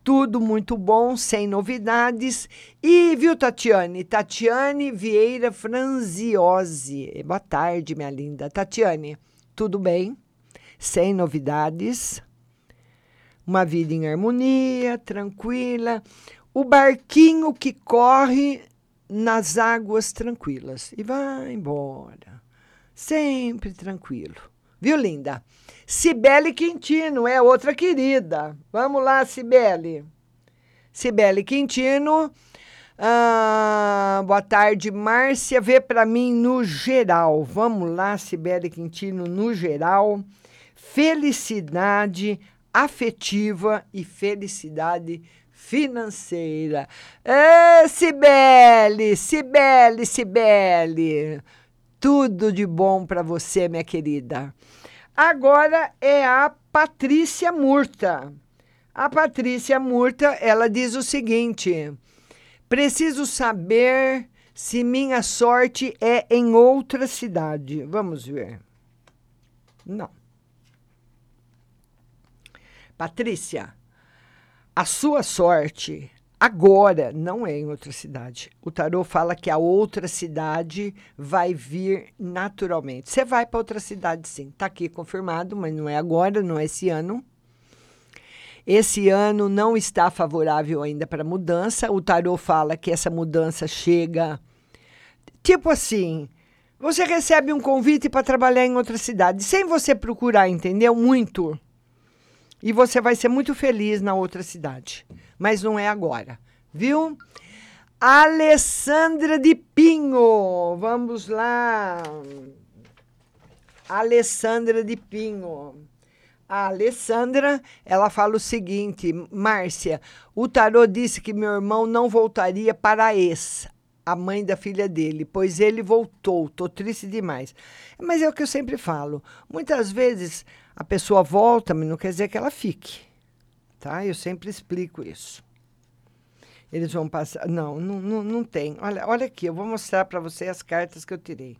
tudo muito bom, sem novidades. E, viu, Tatiane? Tatiane Vieira Franziose. Boa tarde, minha linda. Tatiane, tudo bem? Sem novidades. Uma vida em harmonia, tranquila o barquinho que corre nas águas tranquilas e vai embora, sempre tranquilo. Viu, linda? Cibele Quintino é outra querida. Vamos lá, Cibele. Cibele Quintino. Ah, boa tarde, Márcia. Vê para mim no geral. Vamos lá, Cibele Quintino, no geral. Felicidade afetiva e felicidade financeira. É, Cibele, Cibele, Cibele. Tudo de bom para você, minha querida. Agora é a Patrícia Murta. A Patrícia Murta, ela diz o seguinte: Preciso saber se minha sorte é em outra cidade. Vamos ver. Não. Patrícia, a sua sorte agora não é em outra cidade. O tarô fala que a outra cidade vai vir naturalmente. Você vai para outra cidade, sim. Está aqui confirmado, mas não é agora, não é esse ano. Esse ano não está favorável ainda para mudança. O tarô fala que essa mudança chega tipo assim. Você recebe um convite para trabalhar em outra cidade, sem você procurar, entendeu? Muito. E você vai ser muito feliz na outra cidade. Mas não é agora, viu? Alessandra de Pinho. Vamos lá. Alessandra de Pinho. A Alessandra, ela fala o seguinte, Márcia, o tarô disse que meu irmão não voltaria para ex, a mãe da filha dele, pois ele voltou. Tô triste demais. Mas é o que eu sempre falo. Muitas vezes a pessoa volta, mas não quer dizer que ela fique. Tá? Eu sempre explico isso. Eles vão passar. Não, não, não, não tem. Olha, olha aqui, eu vou mostrar para você as cartas que eu tirei.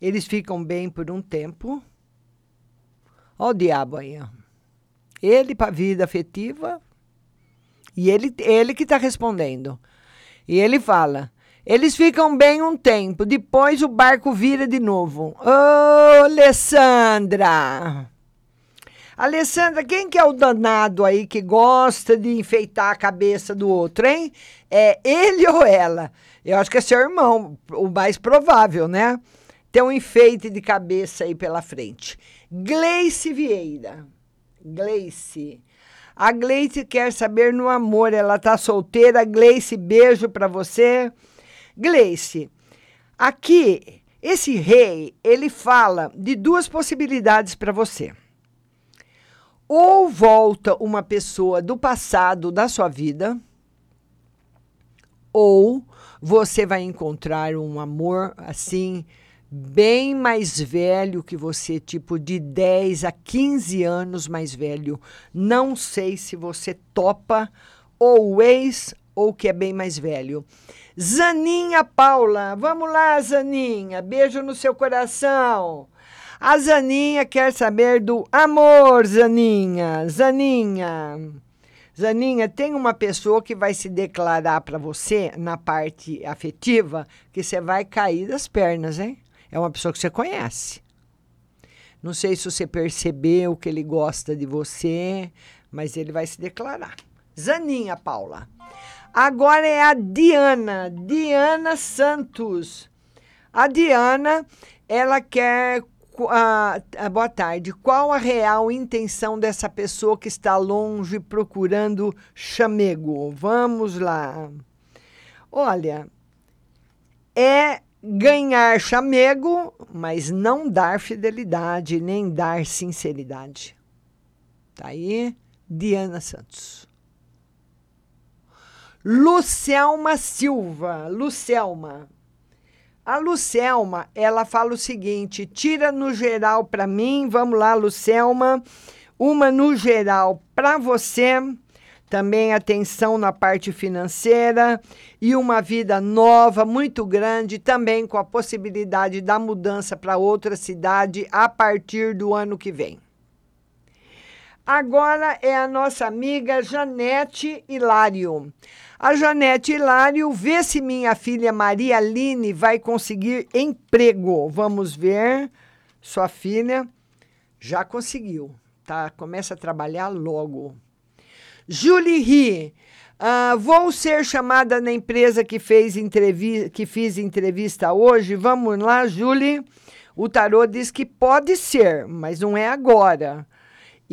Eles ficam bem por um tempo. Olha o diabo aí. Ó. Ele para a vida afetiva. E ele, ele que está respondendo. E ele fala: eles ficam bem um tempo, depois o barco vira de novo. Ô, oh, Alessandra! Alessandra, quem que é o danado aí que gosta de enfeitar a cabeça do outro, hein? É ele ou ela? Eu acho que é seu irmão, o mais provável, né? Tem um enfeite de cabeça aí pela frente. Gleice Vieira. Gleice. A Gleice quer saber no amor, ela tá solteira. Gleice, beijo para você. Gleice, aqui esse rei, ele fala de duas possibilidades para você ou volta uma pessoa do passado da sua vida, ou você vai encontrar um amor assim bem mais velho que você, tipo de 10 a 15 anos mais velho. Não sei se você topa ou ex ou que é bem mais velho. Zaninha Paula, vamos lá, Zaninha, beijo no seu coração. A Zaninha quer saber do amor, Zaninha. Zaninha. Zaninha, tem uma pessoa que vai se declarar para você na parte afetiva que você vai cair das pernas, hein? É uma pessoa que você conhece. Não sei se você percebeu que ele gosta de você, mas ele vai se declarar. Zaninha, Paula. Agora é a Diana, Diana Santos. A Diana, ela quer boa tarde. Qual a real intenção dessa pessoa que está longe procurando chamego? Vamos lá. Olha, é ganhar chamego, mas não dar fidelidade, nem dar sinceridade. Tá aí, Diana Santos. Lucelma Silva. Lucelma. A Lucelma, ela fala o seguinte: tira no geral para mim, vamos lá, Lucelma, uma no geral para você, também atenção na parte financeira e uma vida nova, muito grande, também com a possibilidade da mudança para outra cidade a partir do ano que vem. Agora é a nossa amiga Janete Hilário. A Janete Hilário vê se minha filha Maria Aline vai conseguir emprego. Vamos ver. Sua filha já conseguiu, tá? Começa a trabalhar logo. Julie Ri. Uh, vou ser chamada na empresa que fez entrevista, que fiz entrevista hoje. Vamos lá, Julie. O tarô diz que pode ser, mas não é agora.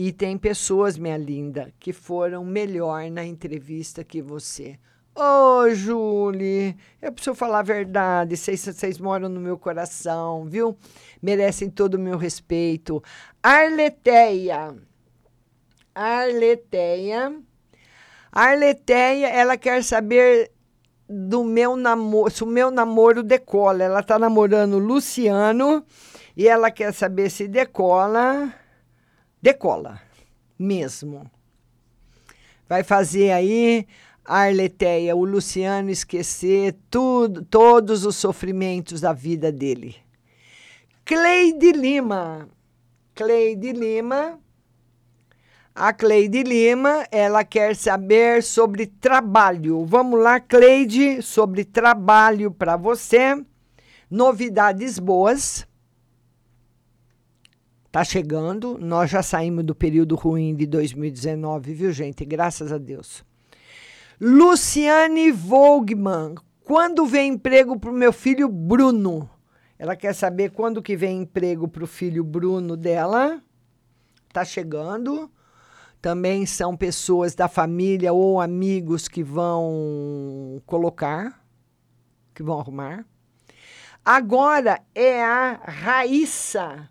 E tem pessoas, minha linda, que foram melhor na entrevista que você. Ô, oh, Julie, eu preciso falar a verdade. Vocês, vocês moram no meu coração, viu? Merecem todo o meu respeito. Arleteia. Arleteia. Arleteia, ela quer saber do meu namoro, se o meu namoro decola. Ela tá namorando o Luciano e ela quer saber se decola. Decola, mesmo. Vai fazer aí Arleteia, o Luciano esquecer tudo, todos os sofrimentos da vida dele. Cleide Lima. Cleide Lima. A Cleide Lima, ela quer saber sobre trabalho. Vamos lá, Cleide, sobre trabalho para você. Novidades boas. Tá chegando. Nós já saímos do período ruim de 2019, viu, gente? Graças a Deus. Luciane Volgman, quando vem emprego para o meu filho Bruno? Ela quer saber quando que vem emprego para o filho Bruno dela. Tá chegando. Também são pessoas da família ou amigos que vão colocar, que vão arrumar. Agora é a Raíssa.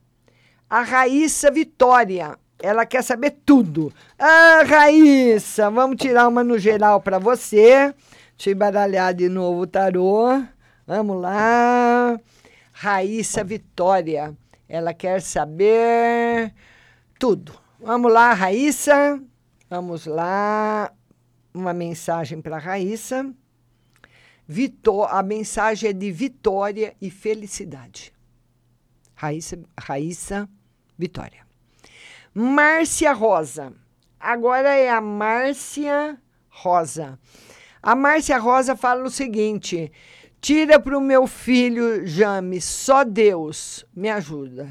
A Raíssa Vitória. Ela quer saber tudo. Ah, Raíssa, vamos tirar uma no geral para você. Deixa eu embaralhar de novo o tarô. Vamos lá. Raíssa Vitória. Ela quer saber tudo. Vamos lá, Raíssa. Vamos lá. Uma mensagem para Raíssa. Vitó a mensagem é de vitória e felicidade. Raíssa, Raíssa Vitória. Márcia Rosa. Agora é a Márcia Rosa. A Márcia Rosa fala o seguinte: tira para o meu filho James, só Deus me ajuda.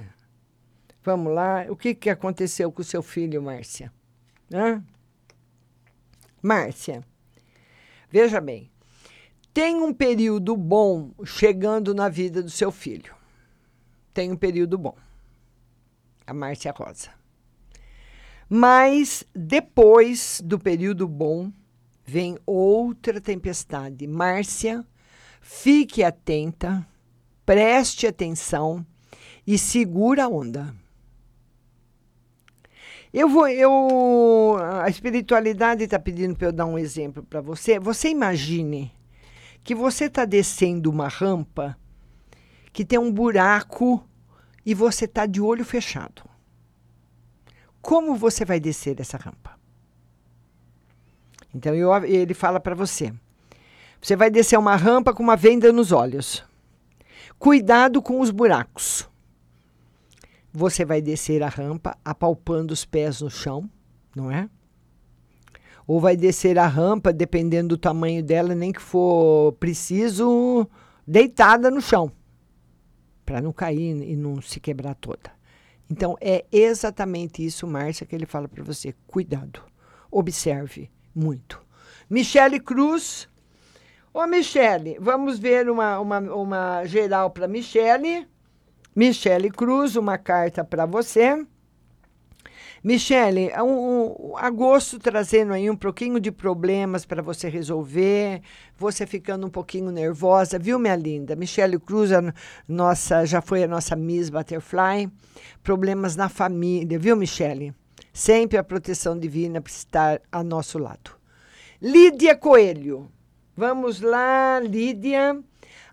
Vamos lá, o que, que aconteceu com o seu filho, Márcia? Hã? Márcia, veja bem, tem um período bom chegando na vida do seu filho. Tem um período bom. A Márcia Rosa. Mas depois do período bom, vem outra tempestade. Márcia, fique atenta, preste atenção e segura a onda. Eu vou, eu, a espiritualidade está pedindo para eu dar um exemplo para você. Você imagine que você está descendo uma rampa que tem um buraco e você está de olho fechado. Como você vai descer essa rampa? Então eu, ele fala para você: você vai descer uma rampa com uma venda nos olhos. Cuidado com os buracos. Você vai descer a rampa apalpando os pés no chão, não é? Ou vai descer a rampa, dependendo do tamanho dela, nem que for preciso, deitada no chão, para não cair e não se quebrar toda. Então, é exatamente isso, Márcia, que ele fala para você. Cuidado. Observe muito. Michele Cruz. Ô, Michele, vamos ver uma, uma, uma geral para Michele. Michele Cruz, uma carta para você. Michele, um, um, agosto trazendo aí um pouquinho de problemas para você resolver, você ficando um pouquinho nervosa, viu, minha linda? Michele Cruz, a nossa, já foi a nossa Miss Butterfly. Problemas na família, viu, Michele? Sempre a proteção divina para estar ao nosso lado. Lídia Coelho. Vamos lá, Lídia.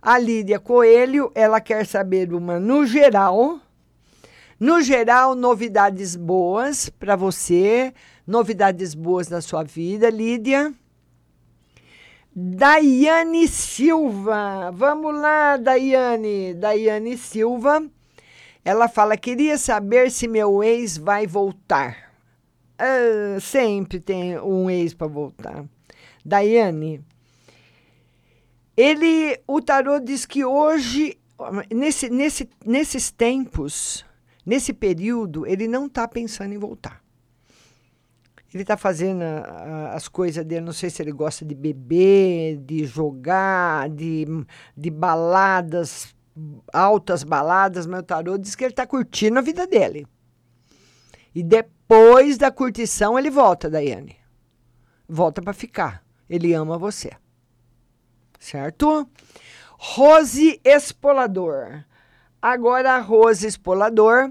A Lídia Coelho, ela quer saber uma no geral no geral, novidades boas para você, novidades boas na sua vida, Lídia. Daiane Silva. Vamos lá, Daiane. Daiane Silva. Ela fala: queria saber se meu ex vai voltar. Ah, sempre tem um ex para voltar. Daiane. Ele, o tarô diz que hoje, nesse, nesse, nesses tempos, Nesse período, ele não está pensando em voltar. Ele está fazendo a, as coisas dele, não sei se ele gosta de beber, de jogar, de, de baladas, altas baladas, mas o tarô diz que ele está curtindo a vida dele. E depois da curtição ele volta, Daiane. Volta para ficar. Ele ama você. Certo? Rose Espolador. Agora, Rose Espolador.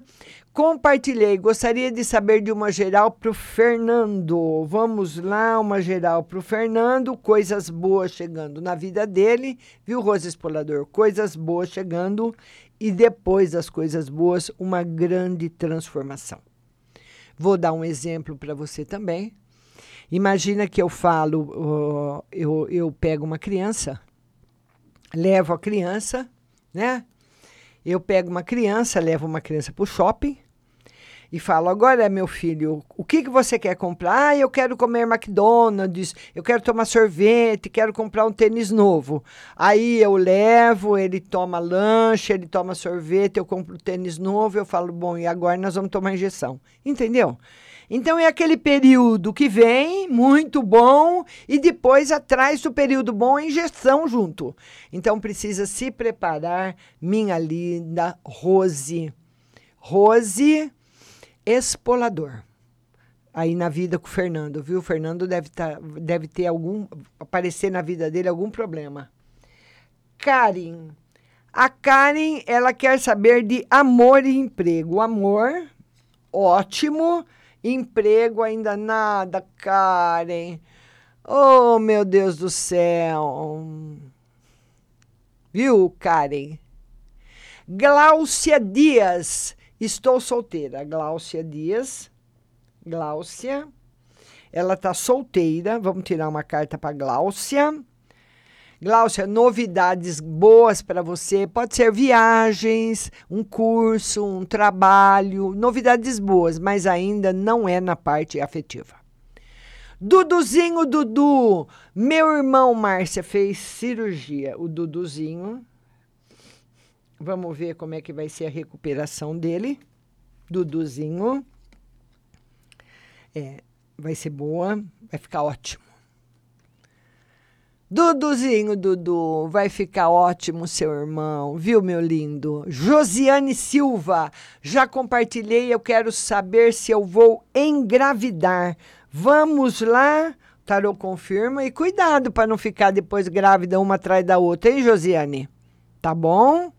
Compartilhei. Gostaria de saber de uma geral para o Fernando. Vamos lá, uma geral para o Fernando. Coisas boas chegando na vida dele. Viu, Rose Espolador? Coisas boas chegando. E depois das coisas boas, uma grande transformação. Vou dar um exemplo para você também. Imagina que eu falo, eu, eu pego uma criança, levo a criança, né? Eu pego uma criança, levo uma criança para o shopping e falo: agora, meu filho, o que, que você quer comprar? Ah, eu quero comer McDonald's, eu quero tomar sorvete, quero comprar um tênis novo. Aí eu levo, ele toma lanche, ele toma sorvete, eu compro tênis novo, eu falo: bom, e agora nós vamos tomar injeção. Entendeu? Então é aquele período que vem, muito bom, e depois atrás do período bom a injeção junto. Então precisa se preparar, minha linda Rose. Rose Espolador. Aí na vida com o Fernando, viu? O Fernando deve, tá, deve ter algum. aparecer na vida dele algum problema. Karen. A Karen, ela quer saber de amor e emprego. Amor, ótimo Emprego ainda nada, Karen. Oh, meu Deus do céu. Viu, Karen? Gláucia Dias. Estou solteira. Gláucia Dias. Gláucia. Ela está solteira. Vamos tirar uma carta para Gláucia. Gláucia, novidades boas para você. Pode ser viagens, um curso, um trabalho, novidades boas, mas ainda não é na parte afetiva. Duduzinho Dudu, meu irmão Márcia fez cirurgia. O Duduzinho, vamos ver como é que vai ser a recuperação dele. Duduzinho, é, vai ser boa, vai ficar ótimo. Duduzinho, Dudu, vai ficar ótimo seu irmão, viu, meu lindo? Josiane Silva, já compartilhei, eu quero saber se eu vou engravidar. Vamos lá? Tarô confirma e cuidado para não ficar depois grávida uma atrás da outra, hein, Josiane? Tá bom?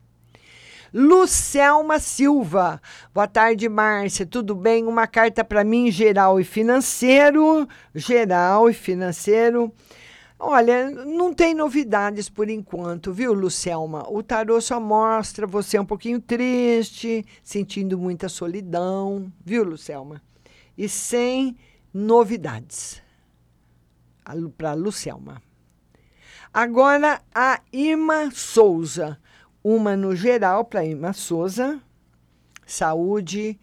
Lucelma Silva. Boa tarde, Márcia. Tudo bem? Uma carta para mim, geral e financeiro. Geral e financeiro. Olha, não tem novidades por enquanto, viu, Lucelma? O tarô só mostra você um pouquinho triste, sentindo muita solidão, viu, Lucelma? E sem novidades. Para Lucelma. Agora a Irma Souza. Uma no geral para Irma Souza. Saúde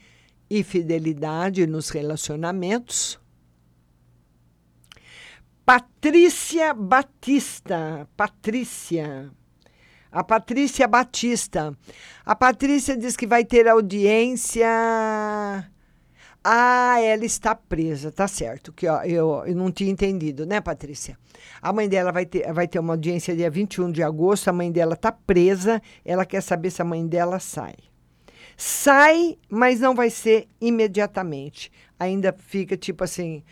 e fidelidade nos relacionamentos. Patrícia Batista. Patrícia. A Patrícia Batista. A Patrícia diz que vai ter audiência. Ah, ela está presa, tá certo. Que ó, eu, eu não tinha entendido, né, Patrícia? A mãe dela vai ter, vai ter uma audiência dia 21 de agosto. A mãe dela está presa. Ela quer saber se a mãe dela sai. Sai, mas não vai ser imediatamente. Ainda fica tipo assim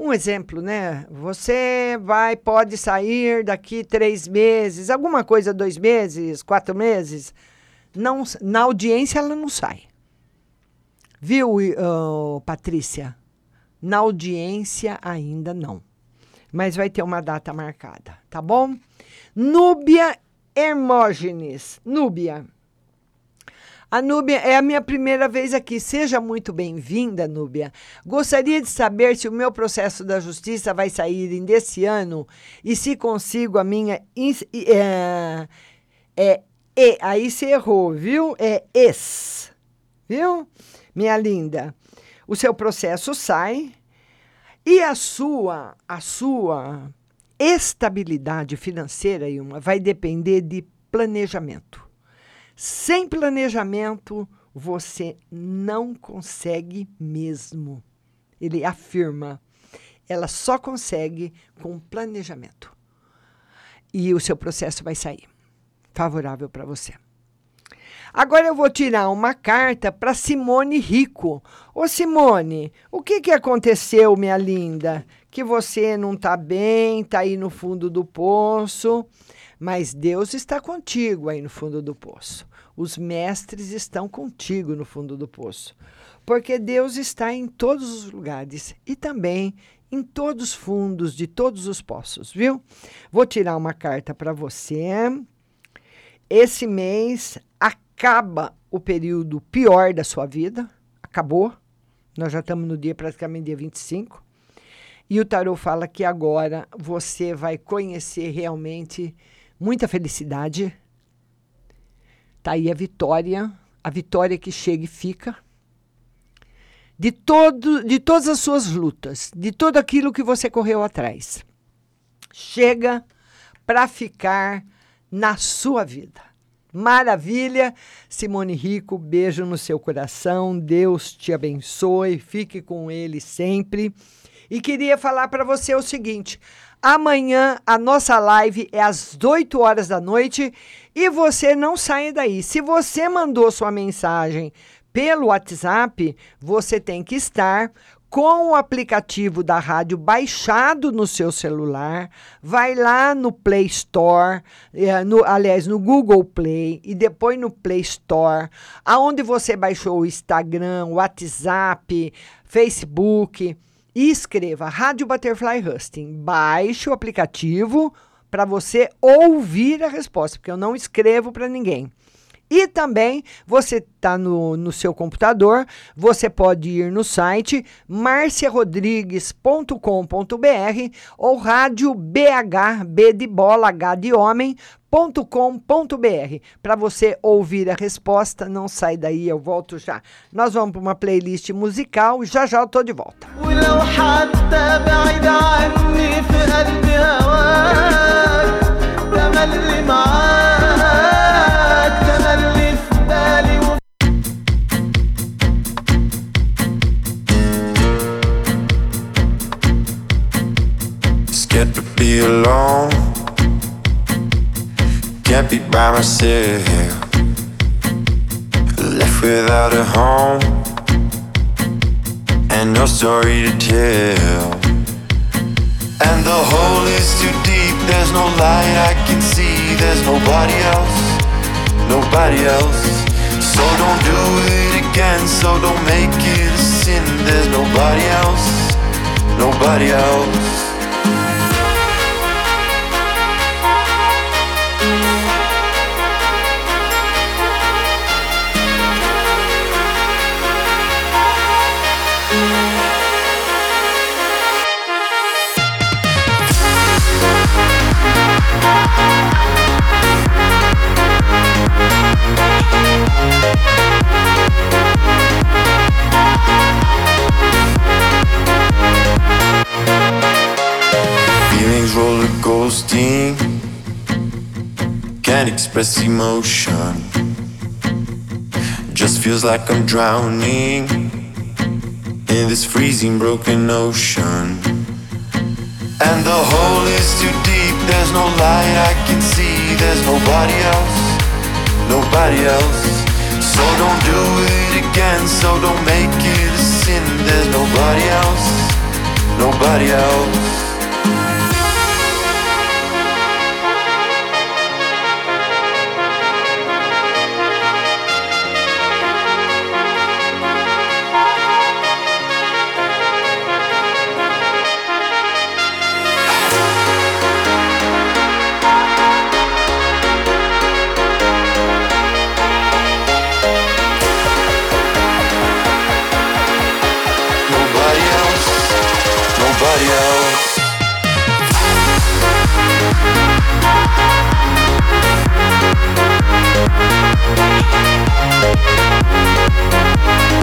um exemplo, né? Você vai, pode sair daqui três meses, alguma coisa, dois meses, quatro meses. Não, na audiência ela não sai. Viu, uh, Patrícia? Na audiência ainda não. Mas vai ter uma data marcada, tá bom? Núbia Hermógenes. Núbia. A Núbia é a minha primeira vez aqui. Seja muito bem-vinda, Núbia. Gostaria de saber se o meu processo da justiça vai sair em desse ano e se consigo a minha. É, é, é, aí você errou, viu? É ex. Viu? Minha linda. O seu processo sai e a sua, a sua estabilidade financeira, uma vai depender de planejamento. Sem planejamento, você não consegue mesmo. Ele afirma. Ela só consegue com planejamento. E o seu processo vai sair favorável para você. Agora eu vou tirar uma carta para Simone Rico. Ô Simone, o que, que aconteceu, minha linda? Que você não está bem, está aí no fundo do poço, mas Deus está contigo aí no fundo do poço. Os mestres estão contigo no fundo do poço. Porque Deus está em todos os lugares e também em todos os fundos de todos os poços, viu? Vou tirar uma carta para você. Esse mês acaba o período pior da sua vida, acabou. Nós já estamos no dia praticamente dia 25. E o tarô fala que agora você vai conhecer realmente muita felicidade. Tá aí a vitória, a vitória que chega e fica. De todo, de todas as suas lutas, de tudo aquilo que você correu atrás. Chega para ficar na sua vida. Maravilha. Simone Rico, beijo no seu coração. Deus te abençoe. Fique com ele sempre. E queria falar para você o seguinte: amanhã a nossa live é às 8 horas da noite. E você não sai daí. Se você mandou sua mensagem pelo WhatsApp, você tem que estar com o aplicativo da rádio baixado no seu celular, vai lá no Play Store, eh, no, aliás, no Google Play e depois no Play Store, aonde você baixou o Instagram, o WhatsApp, Facebook, e escreva Rádio Butterfly Husting. Baixe o aplicativo para você ouvir a resposta, porque eu não escrevo para ninguém. E também você está no, no seu computador, você pode ir no site marciarodrigues.com.br ou rádio BH, B de bola, H de homem, para você ouvir a resposta. Não sai daí, eu volto já. Nós vamos para uma playlist musical. Já já eu tô de volta. Scared to be alone. Can't be by myself. Left without a home. And no story to tell. And the hole is too deep. There's no light I can see. There's nobody else. Nobody else. So don't do it again. So don't make it a sin. There's nobody else. Nobody else. Feelings roller coasting, can't express emotion. Just feels like I'm drowning in this freezing broken ocean. And the hole is too deep, there's no light I can see, there's nobody else, nobody else. So don't do it again, so don't make it a sin, there's nobody else, nobody else.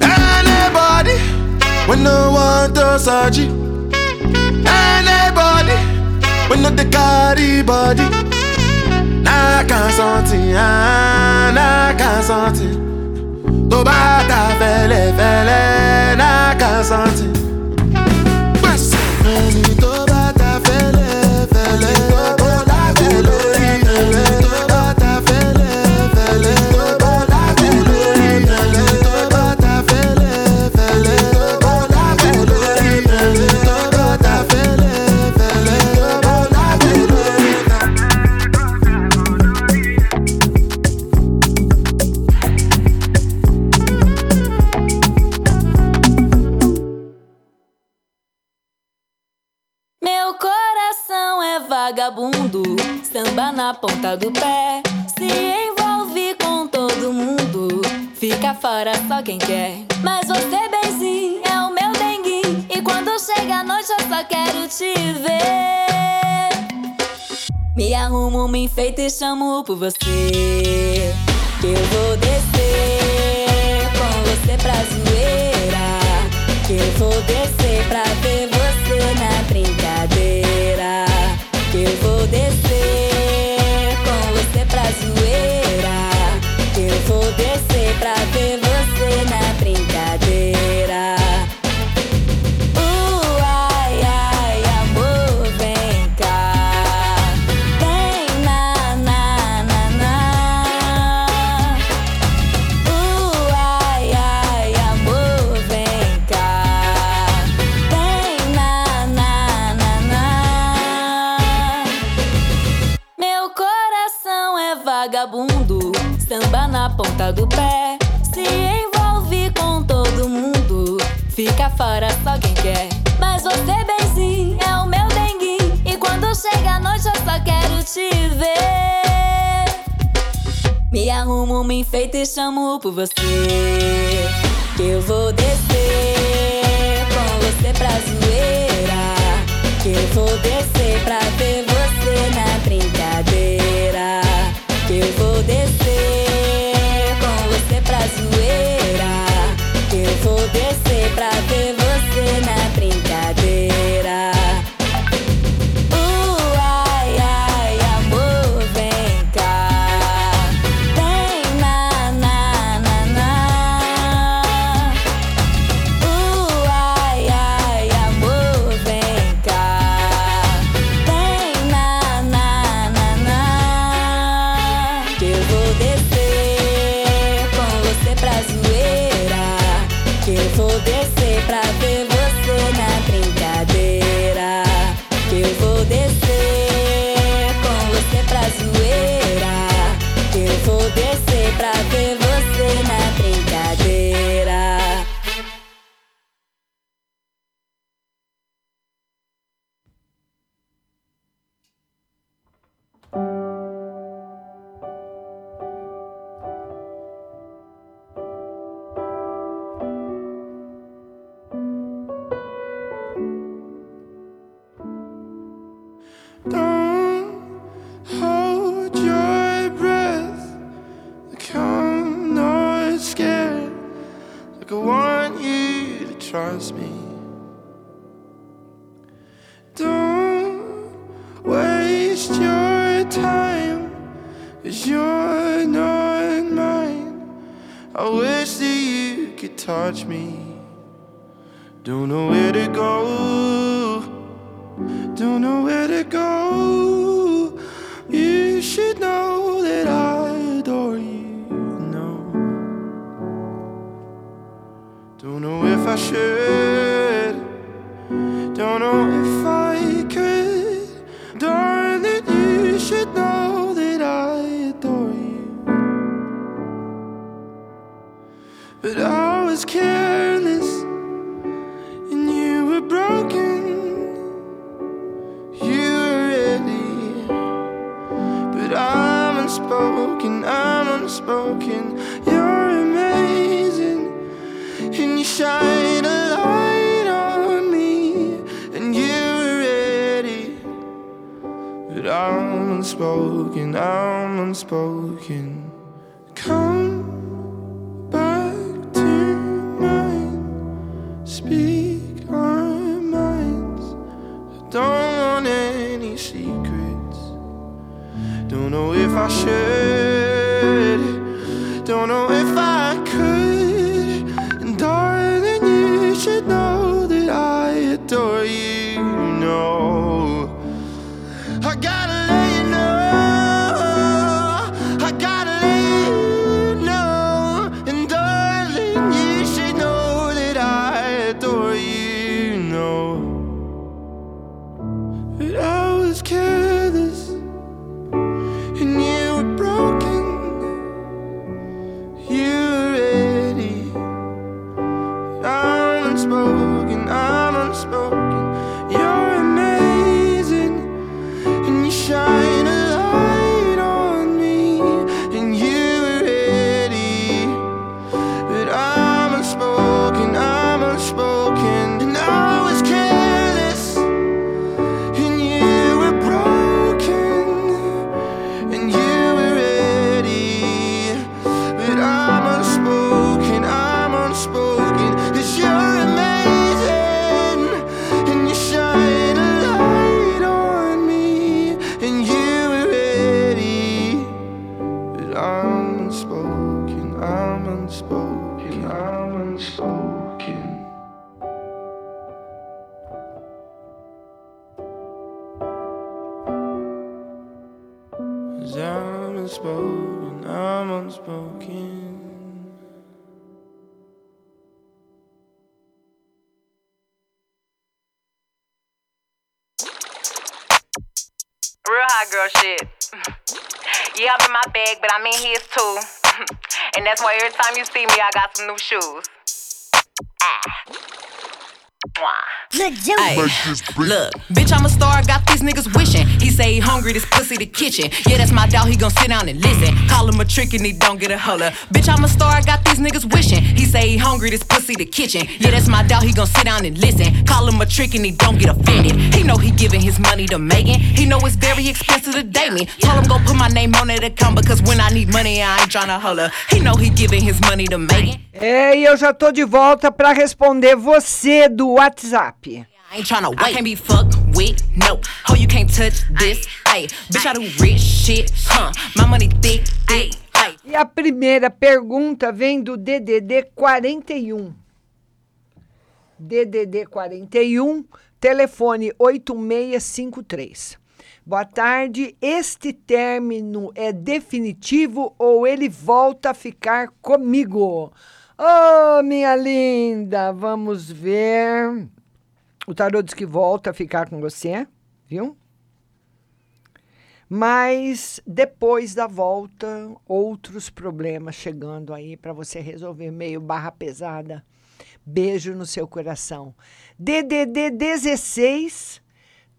Anybody, when no want does surgery. Anybody, when not the carry body. Knock on something, ah, knock on ta fẹ́lẹ́fẹ́lẹ́, knock on something. do pé. Se envolve com todo mundo, fica fora só quem quer. Mas você, benzinho, é o meu dengue. E quando chega a noite, eu só quero te ver. Me arrumo, me enfeito e chamo por você. Que eu vou descer com você pra zoeira. Que eu vou descer pra ver você na brincadeira. Que eu vou descer. vou descer pra ver Arrumo uma enfeite e chamo por você. Que eu vou descer com você pra zoeira. Que eu vou descer pra ver você na brincadeira. Que eu vou descer com você pra zoeira. Que eu vou descer pra ver você na Que eu vou descer pra ver você na brincadeira. Que eu vou descer com você pra zoeira. Que eu vou descer pra ver você. Girl shit. yeah, I'm in my bag, but I'm in his too. and that's why every time you see me, I got some new shoes. Ah. Mwah. Ay, look, bitch, I'm a star, got these niggas wishing. He say he hungry, this pussy the kitchen. Yeah, that's my dog, he gon' sit down and listen. Call him a trick and he don't get a holler. Bitch, I'm a star, got these niggas wishing. He say he hungry, this pussy the kitchen. Yeah, that's my dog, he gon' sit down and listen. Call him a trick and he don't get offended. He know he giving his money to Megan. He know it's very expensive to date me. Told him go put my name on that account because when I need money, I ain't tryna holler. He know he giving his money to Megan. É, e eu já tô de volta para responder você do WhatsApp. I ain't tryna wait. I can't be fucked with, no. Ho, you can't touch this. Ay, bitch, I do rich shit, huh? My money thick, thick. Ay. E a primeira pergunta vem do DDD 41. DDD 41, telefone 8653. Boa tarde. Este término é definitivo ou ele volta a ficar comigo? Oh, minha linda, vamos ver. O tarô diz que volta a ficar com você, viu? Mas depois da volta, outros problemas chegando aí para você resolver meio barra pesada. Beijo no seu coração. DDD 16,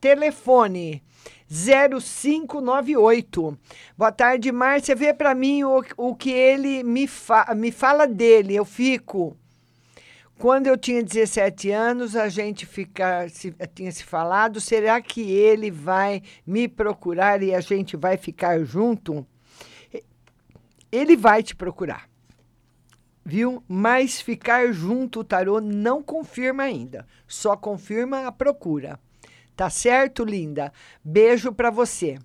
telefone 0598. Boa tarde, Márcia. Vê para mim o, o que ele me, fa me fala dele. Eu fico. Quando eu tinha 17 anos, a gente fica, se, tinha se falado, será que ele vai me procurar e a gente vai ficar junto? Ele vai te procurar, viu? Mas ficar junto, o tarô não confirma ainda, só confirma a procura. Tá certo, linda? Beijo para você.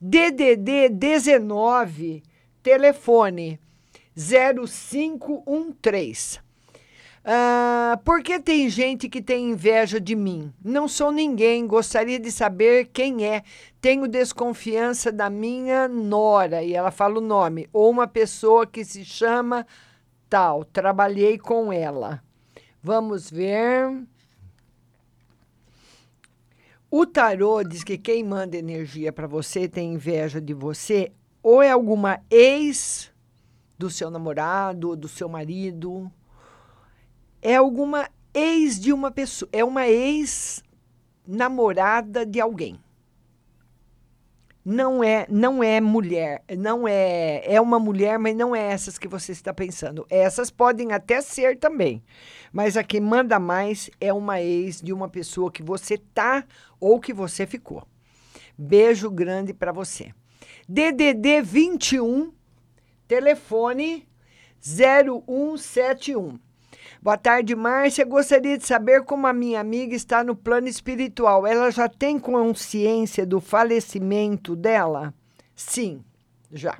DDD 19, telefone 0513. Ah, por que tem gente que tem inveja de mim? Não sou ninguém, gostaria de saber quem é. Tenho desconfiança da minha nora, e ela fala o nome, ou uma pessoa que se chama tal. Trabalhei com ela. Vamos ver. O tarô diz que quem manda energia para você tem inveja de você, ou é alguma ex do seu namorado, do seu marido, é alguma ex de uma pessoa, é uma ex namorada de alguém. Não é, não é mulher, não é, é uma mulher, mas não é essas que você está pensando. Essas podem até ser também, mas a que manda mais é uma ex de uma pessoa que você tá ou que você ficou. Beijo grande para você. DDD 21 telefone 0171. Boa tarde, Márcia. Gostaria de saber como a minha amiga está no plano espiritual. Ela já tem consciência do falecimento dela? Sim, já.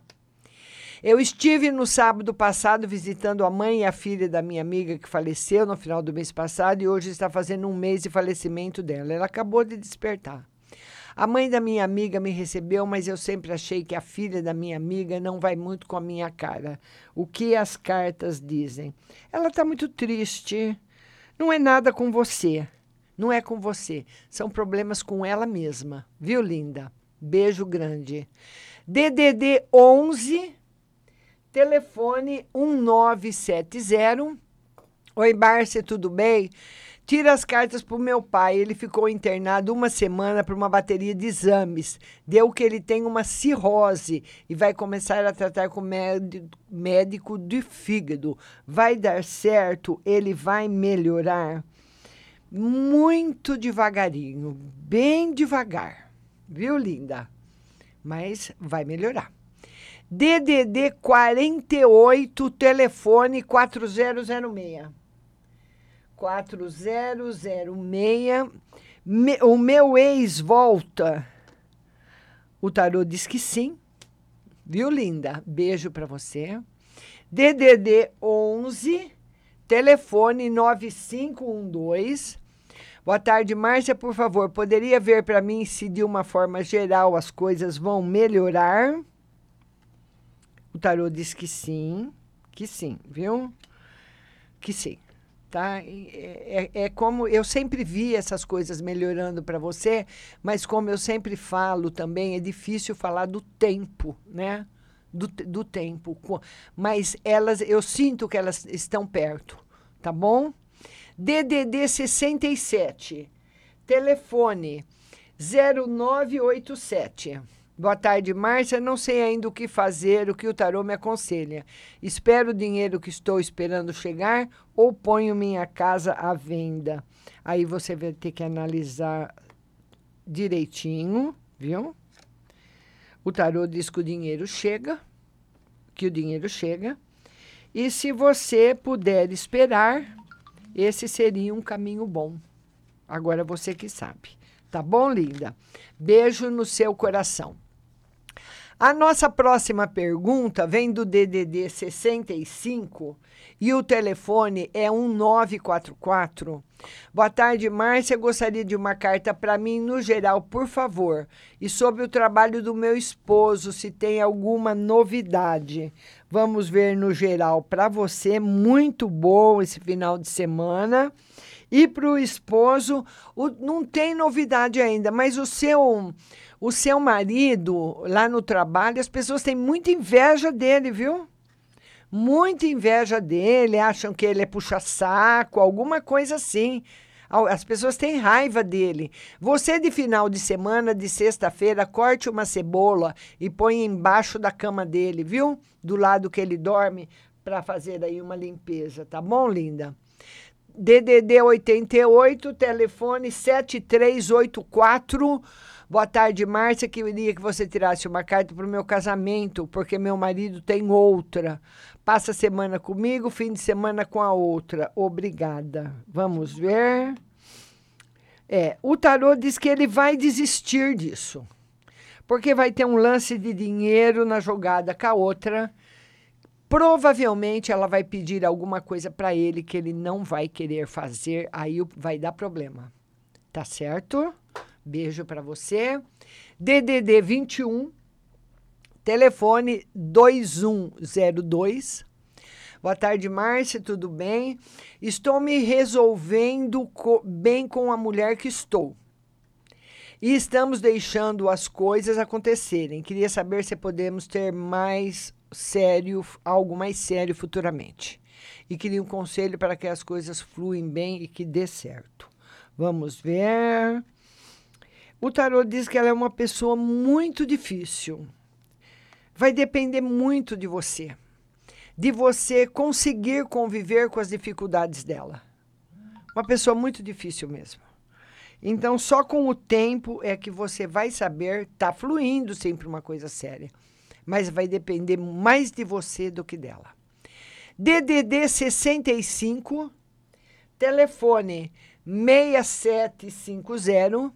Eu estive no sábado passado visitando a mãe e a filha da minha amiga que faleceu no final do mês passado e hoje está fazendo um mês de falecimento dela. Ela acabou de despertar. A mãe da minha amiga me recebeu, mas eu sempre achei que a filha da minha amiga não vai muito com a minha cara. O que as cartas dizem? Ela está muito triste. Não é nada com você. Não é com você. São problemas com ela mesma. Viu, linda? Beijo grande. DDD 11, telefone 1970. Oi, Márcia, tudo bem? Tira as cartas para o meu pai. Ele ficou internado uma semana para uma bateria de exames. Deu que ele tem uma cirrose e vai começar a tratar com médico de fígado. Vai dar certo, ele vai melhorar. Muito devagarinho, bem devagar. Viu, linda? Mas vai melhorar. DDD 48, telefone 4006. 4006. Me, o meu ex volta. O tarô diz que sim. Viu, linda? Beijo para você. DDD 11, telefone 9512. Boa tarde, Márcia. Por favor, poderia ver para mim se de uma forma geral as coisas vão melhorar? O tarô diz que sim, que sim, viu? Que sim tá? É, é, é, como eu sempre vi essas coisas melhorando para você, mas como eu sempre falo também, é difícil falar do tempo, né? Do, do tempo. Mas elas, eu sinto que elas estão perto, tá bom? DDD 67, telefone 0987. Boa tarde, Márcia. Não sei ainda o que fazer, o que o tarô me aconselha. Espero o dinheiro que estou esperando chegar ou ponho minha casa à venda. Aí você vai ter que analisar direitinho, viu? O tarô diz que o dinheiro chega, que o dinheiro chega. E se você puder esperar, esse seria um caminho bom. Agora você que sabe. Tá bom, linda? Beijo no seu coração. A nossa próxima pergunta vem do DDD 65 e o telefone é 1944. Boa tarde, Márcia. Gostaria de uma carta para mim no geral, por favor. E sobre o trabalho do meu esposo, se tem alguma novidade. Vamos ver no geral para você. Muito bom esse final de semana. E para o esposo, não tem novidade ainda, mas o seu o seu marido lá no trabalho, as pessoas têm muita inveja dele, viu? Muita inveja dele, acham que ele é puxa-saco, alguma coisa assim. As pessoas têm raiva dele. Você, de final de semana, de sexta-feira, corte uma cebola e põe embaixo da cama dele, viu? Do lado que ele dorme, para fazer aí uma limpeza, tá bom, linda? DDD 88, telefone 7384 Boa tarde, Márcia. Queria que você tirasse uma carta para o meu casamento, porque meu marido tem outra. Passa semana comigo, fim de semana com a outra. Obrigada. Vamos ver. É, o tarô diz que ele vai desistir disso. porque vai ter um lance de dinheiro na jogada com a outra. Provavelmente ela vai pedir alguma coisa para ele que ele não vai querer fazer, aí vai dar problema. Tá certo? Beijo para você. DDD 21 telefone 2102 Boa tarde, Márcia, tudo bem? Estou me resolvendo co bem com a mulher que estou. E estamos deixando as coisas acontecerem. Queria saber se podemos ter mais sério, algo mais sério futuramente. E queria um conselho para que as coisas fluem bem e que dê certo. Vamos ver. O tarô diz que ela é uma pessoa muito difícil. Vai depender muito de você de você conseguir conviver com as dificuldades dela. Uma pessoa muito difícil mesmo. Então, só com o tempo é que você vai saber, tá fluindo sempre uma coisa séria, mas vai depender mais de você do que dela. DDD 65, telefone 6750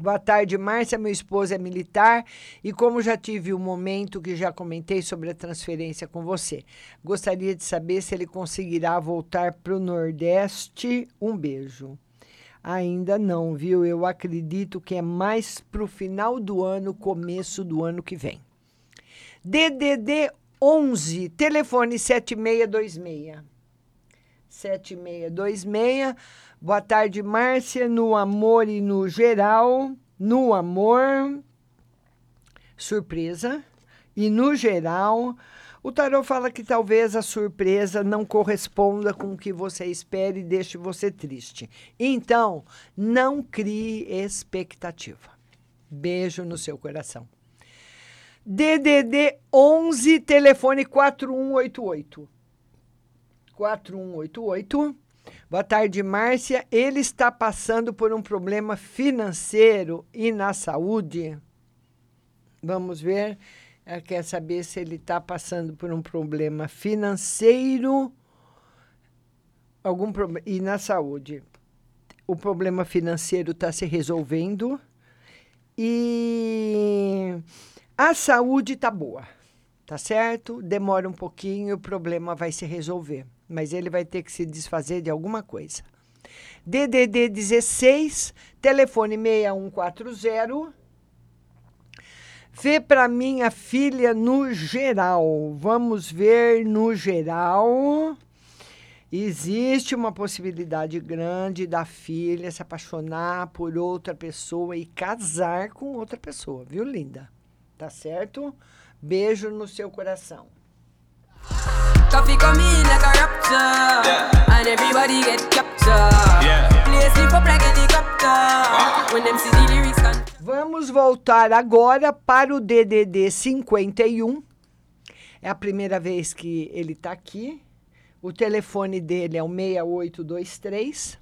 Boa tarde, Márcia. Meu esposo é militar e, como já tive um momento que já comentei sobre a transferência com você, gostaria de saber se ele conseguirá voltar para o Nordeste. Um beijo. Ainda não, viu? Eu acredito que é mais para o final do ano, começo do ano que vem. DDD 11, telefone 7626. 7626. Boa tarde, Márcia. No amor e no geral. No amor, surpresa. E no geral, o tarot fala que talvez a surpresa não corresponda com o que você espera e deixe você triste. Então, não crie expectativa. Beijo no seu coração. DDD 11, telefone 4188. 4188. Boa tarde, Márcia. Ele está passando por um problema financeiro e na saúde. Vamos ver. Ela quer saber se ele está passando por um problema financeiro algum problema e na saúde. O problema financeiro está se resolvendo e a saúde está boa, tá certo? Demora um pouquinho, e o problema vai se resolver mas ele vai ter que se desfazer de alguma coisa. DDD 16, telefone 6140. Vê para minha filha no geral. Vamos ver no geral. Existe uma possibilidade grande da filha se apaixonar por outra pessoa e casar com outra pessoa, viu, linda? Tá certo? Beijo no seu coração. Coffee come in like a raptor, yeah. and everybody get captured. Yeah. Play up like helicopter. When them see the lyrics. Vamos voltar agora para o DDD 51. É a primeira vez que ele está aqui. O telefone dele é o 6823.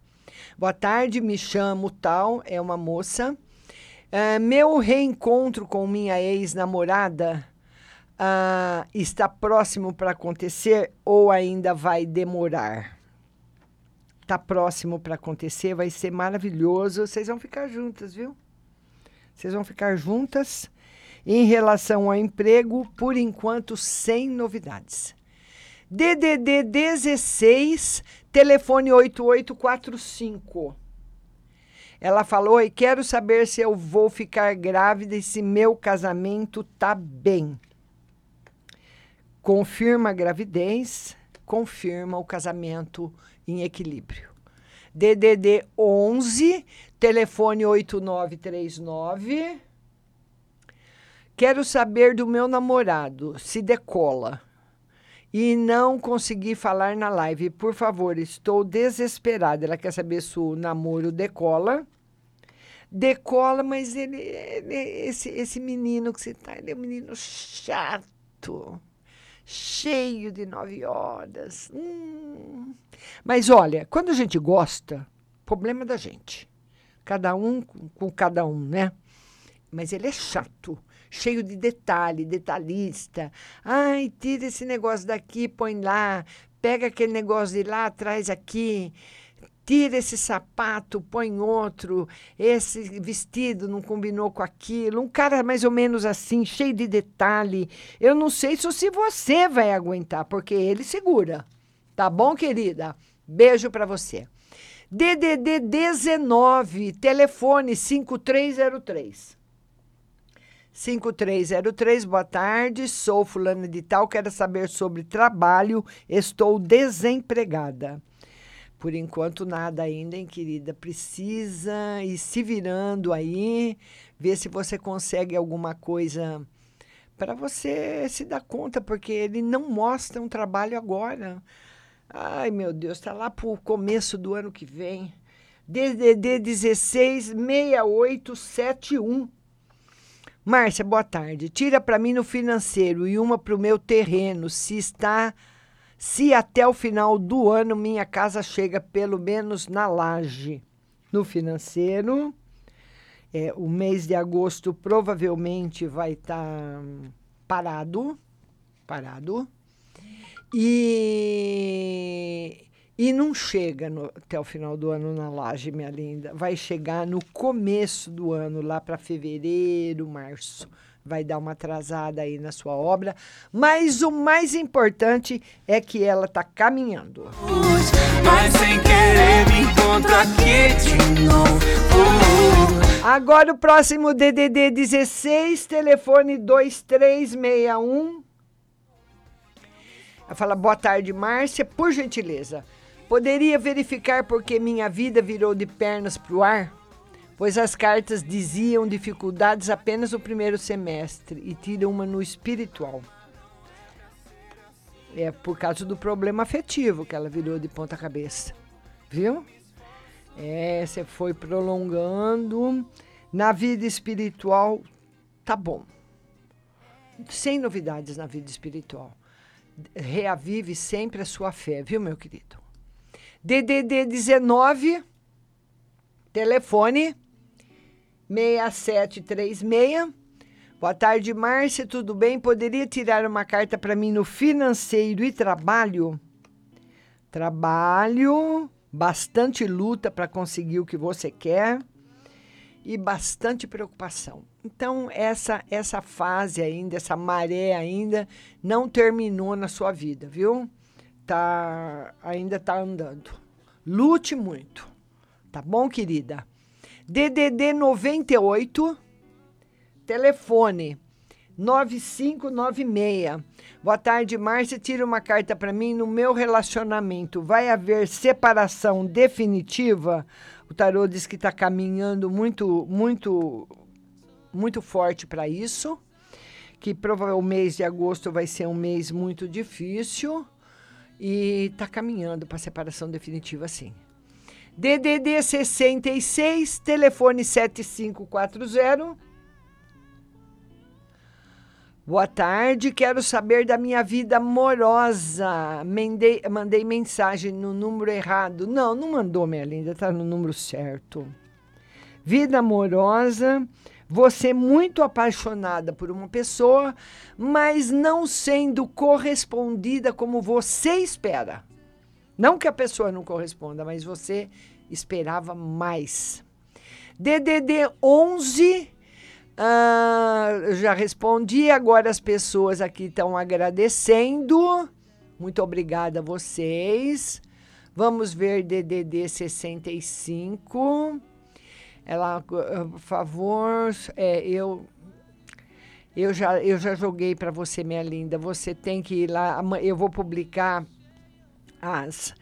Boa tarde, me chamo tal, é uma moça. Uh, meu reencontro com minha ex-namorada ah, está próximo para acontecer ou ainda vai demorar? Está próximo para acontecer, vai ser maravilhoso. Vocês vão ficar juntas, viu? Vocês vão ficar juntas. Em relação ao emprego, por enquanto, sem novidades. DDD 16, telefone 8845. Ela falou: e quero saber se eu vou ficar grávida e se meu casamento tá bem confirma a gravidez, confirma o casamento em equilíbrio. DDD 11, telefone 8939. Quero saber do meu namorado se decola e não consegui falar na live. Por favor, estou desesperada. Ela quer saber se o namoro decola. Decola, mas ele, ele esse, esse menino que você tá, ele é um menino chato cheio de nove horas. Hum. Mas olha, quando a gente gosta, problema é da gente. Cada um com, com cada um, né? Mas ele é chato, cheio de detalhe, detalhista. Ai, tira esse negócio daqui, põe lá, pega aquele negócio de lá, traz aqui. Tira esse sapato, põe outro, esse vestido não combinou com aquilo. Um cara mais ou menos assim, cheio de detalhe. Eu não sei se você vai aguentar, porque ele segura. Tá bom, querida? Beijo para você. DDD 19, telefone 5303. 5303, boa tarde. Sou fulana de tal, quero saber sobre trabalho. Estou desempregada. Por enquanto, nada ainda, hein, querida? Precisa ir se virando aí, ver se você consegue alguma coisa para você se dar conta, porque ele não mostra um trabalho agora. Ai, meu Deus, está lá para o começo do ano que vem. DDD 16 6871. Márcia, boa tarde. Tira para mim no financeiro e uma para o meu terreno, se está se até o final do ano minha casa chega pelo menos na laje. No financeiro, é, o mês de agosto provavelmente vai estar tá parado, parado. E, e não chega no, até o final do ano na laje, minha linda. Vai chegar no começo do ano, lá para fevereiro, março vai dar uma atrasada aí na sua obra, mas o mais importante é que ela está caminhando. Mas sem querer me encontro aqui de novo. Agora o próximo DDD 16, telefone 2361. Ela fala: "Boa tarde, Márcia, por gentileza, poderia verificar porque minha vida virou de pernas para o ar?" Pois as cartas diziam dificuldades apenas no primeiro semestre e tiram uma no espiritual. É por causa do problema afetivo que ela virou de ponta cabeça. Viu? É, você foi prolongando. Na vida espiritual, tá bom. Sem novidades na vida espiritual. Reavive sempre a sua fé, viu, meu querido? DDD 19, telefone 6736. Boa tarde, Márcia, tudo bem? Poderia tirar uma carta para mim no financeiro e trabalho? Trabalho, bastante luta para conseguir o que você quer e bastante preocupação. Então, essa essa fase ainda, essa maré ainda não terminou na sua vida, viu? Tá, ainda tá andando. Lute muito. Tá bom, querida? DDD 98, telefone 9596. Boa tarde, Márcia. Tira uma carta para mim. No meu relacionamento, vai haver separação definitiva? O tarô diz que está caminhando muito, muito, muito forte para isso. Que provavelmente o mês de agosto vai ser um mês muito difícil. E está caminhando para separação definitiva, sim. DDD 66, telefone 7540. Boa tarde, quero saber da minha vida amorosa. Mandei, mandei mensagem no número errado. Não, não mandou, minha linda, tá no número certo. Vida amorosa, você muito apaixonada por uma pessoa, mas não sendo correspondida como você espera. Não que a pessoa não corresponda, mas você esperava mais. DDD 11, uh, já respondi. Agora as pessoas aqui estão agradecendo. Muito obrigada a vocês. Vamos ver DDD 65. Ela, por favor, é, eu eu já, eu já joguei para você, minha linda. Você tem que ir lá. Eu vou publicar as,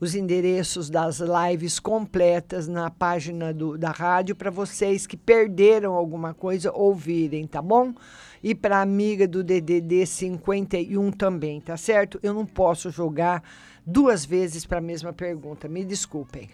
os endereços das lives completas na página do, da rádio para vocês que perderam alguma coisa ouvirem, tá bom? E para amiga do DDD 51 também, tá certo? Eu não posso jogar duas vezes para a mesma pergunta, me desculpem.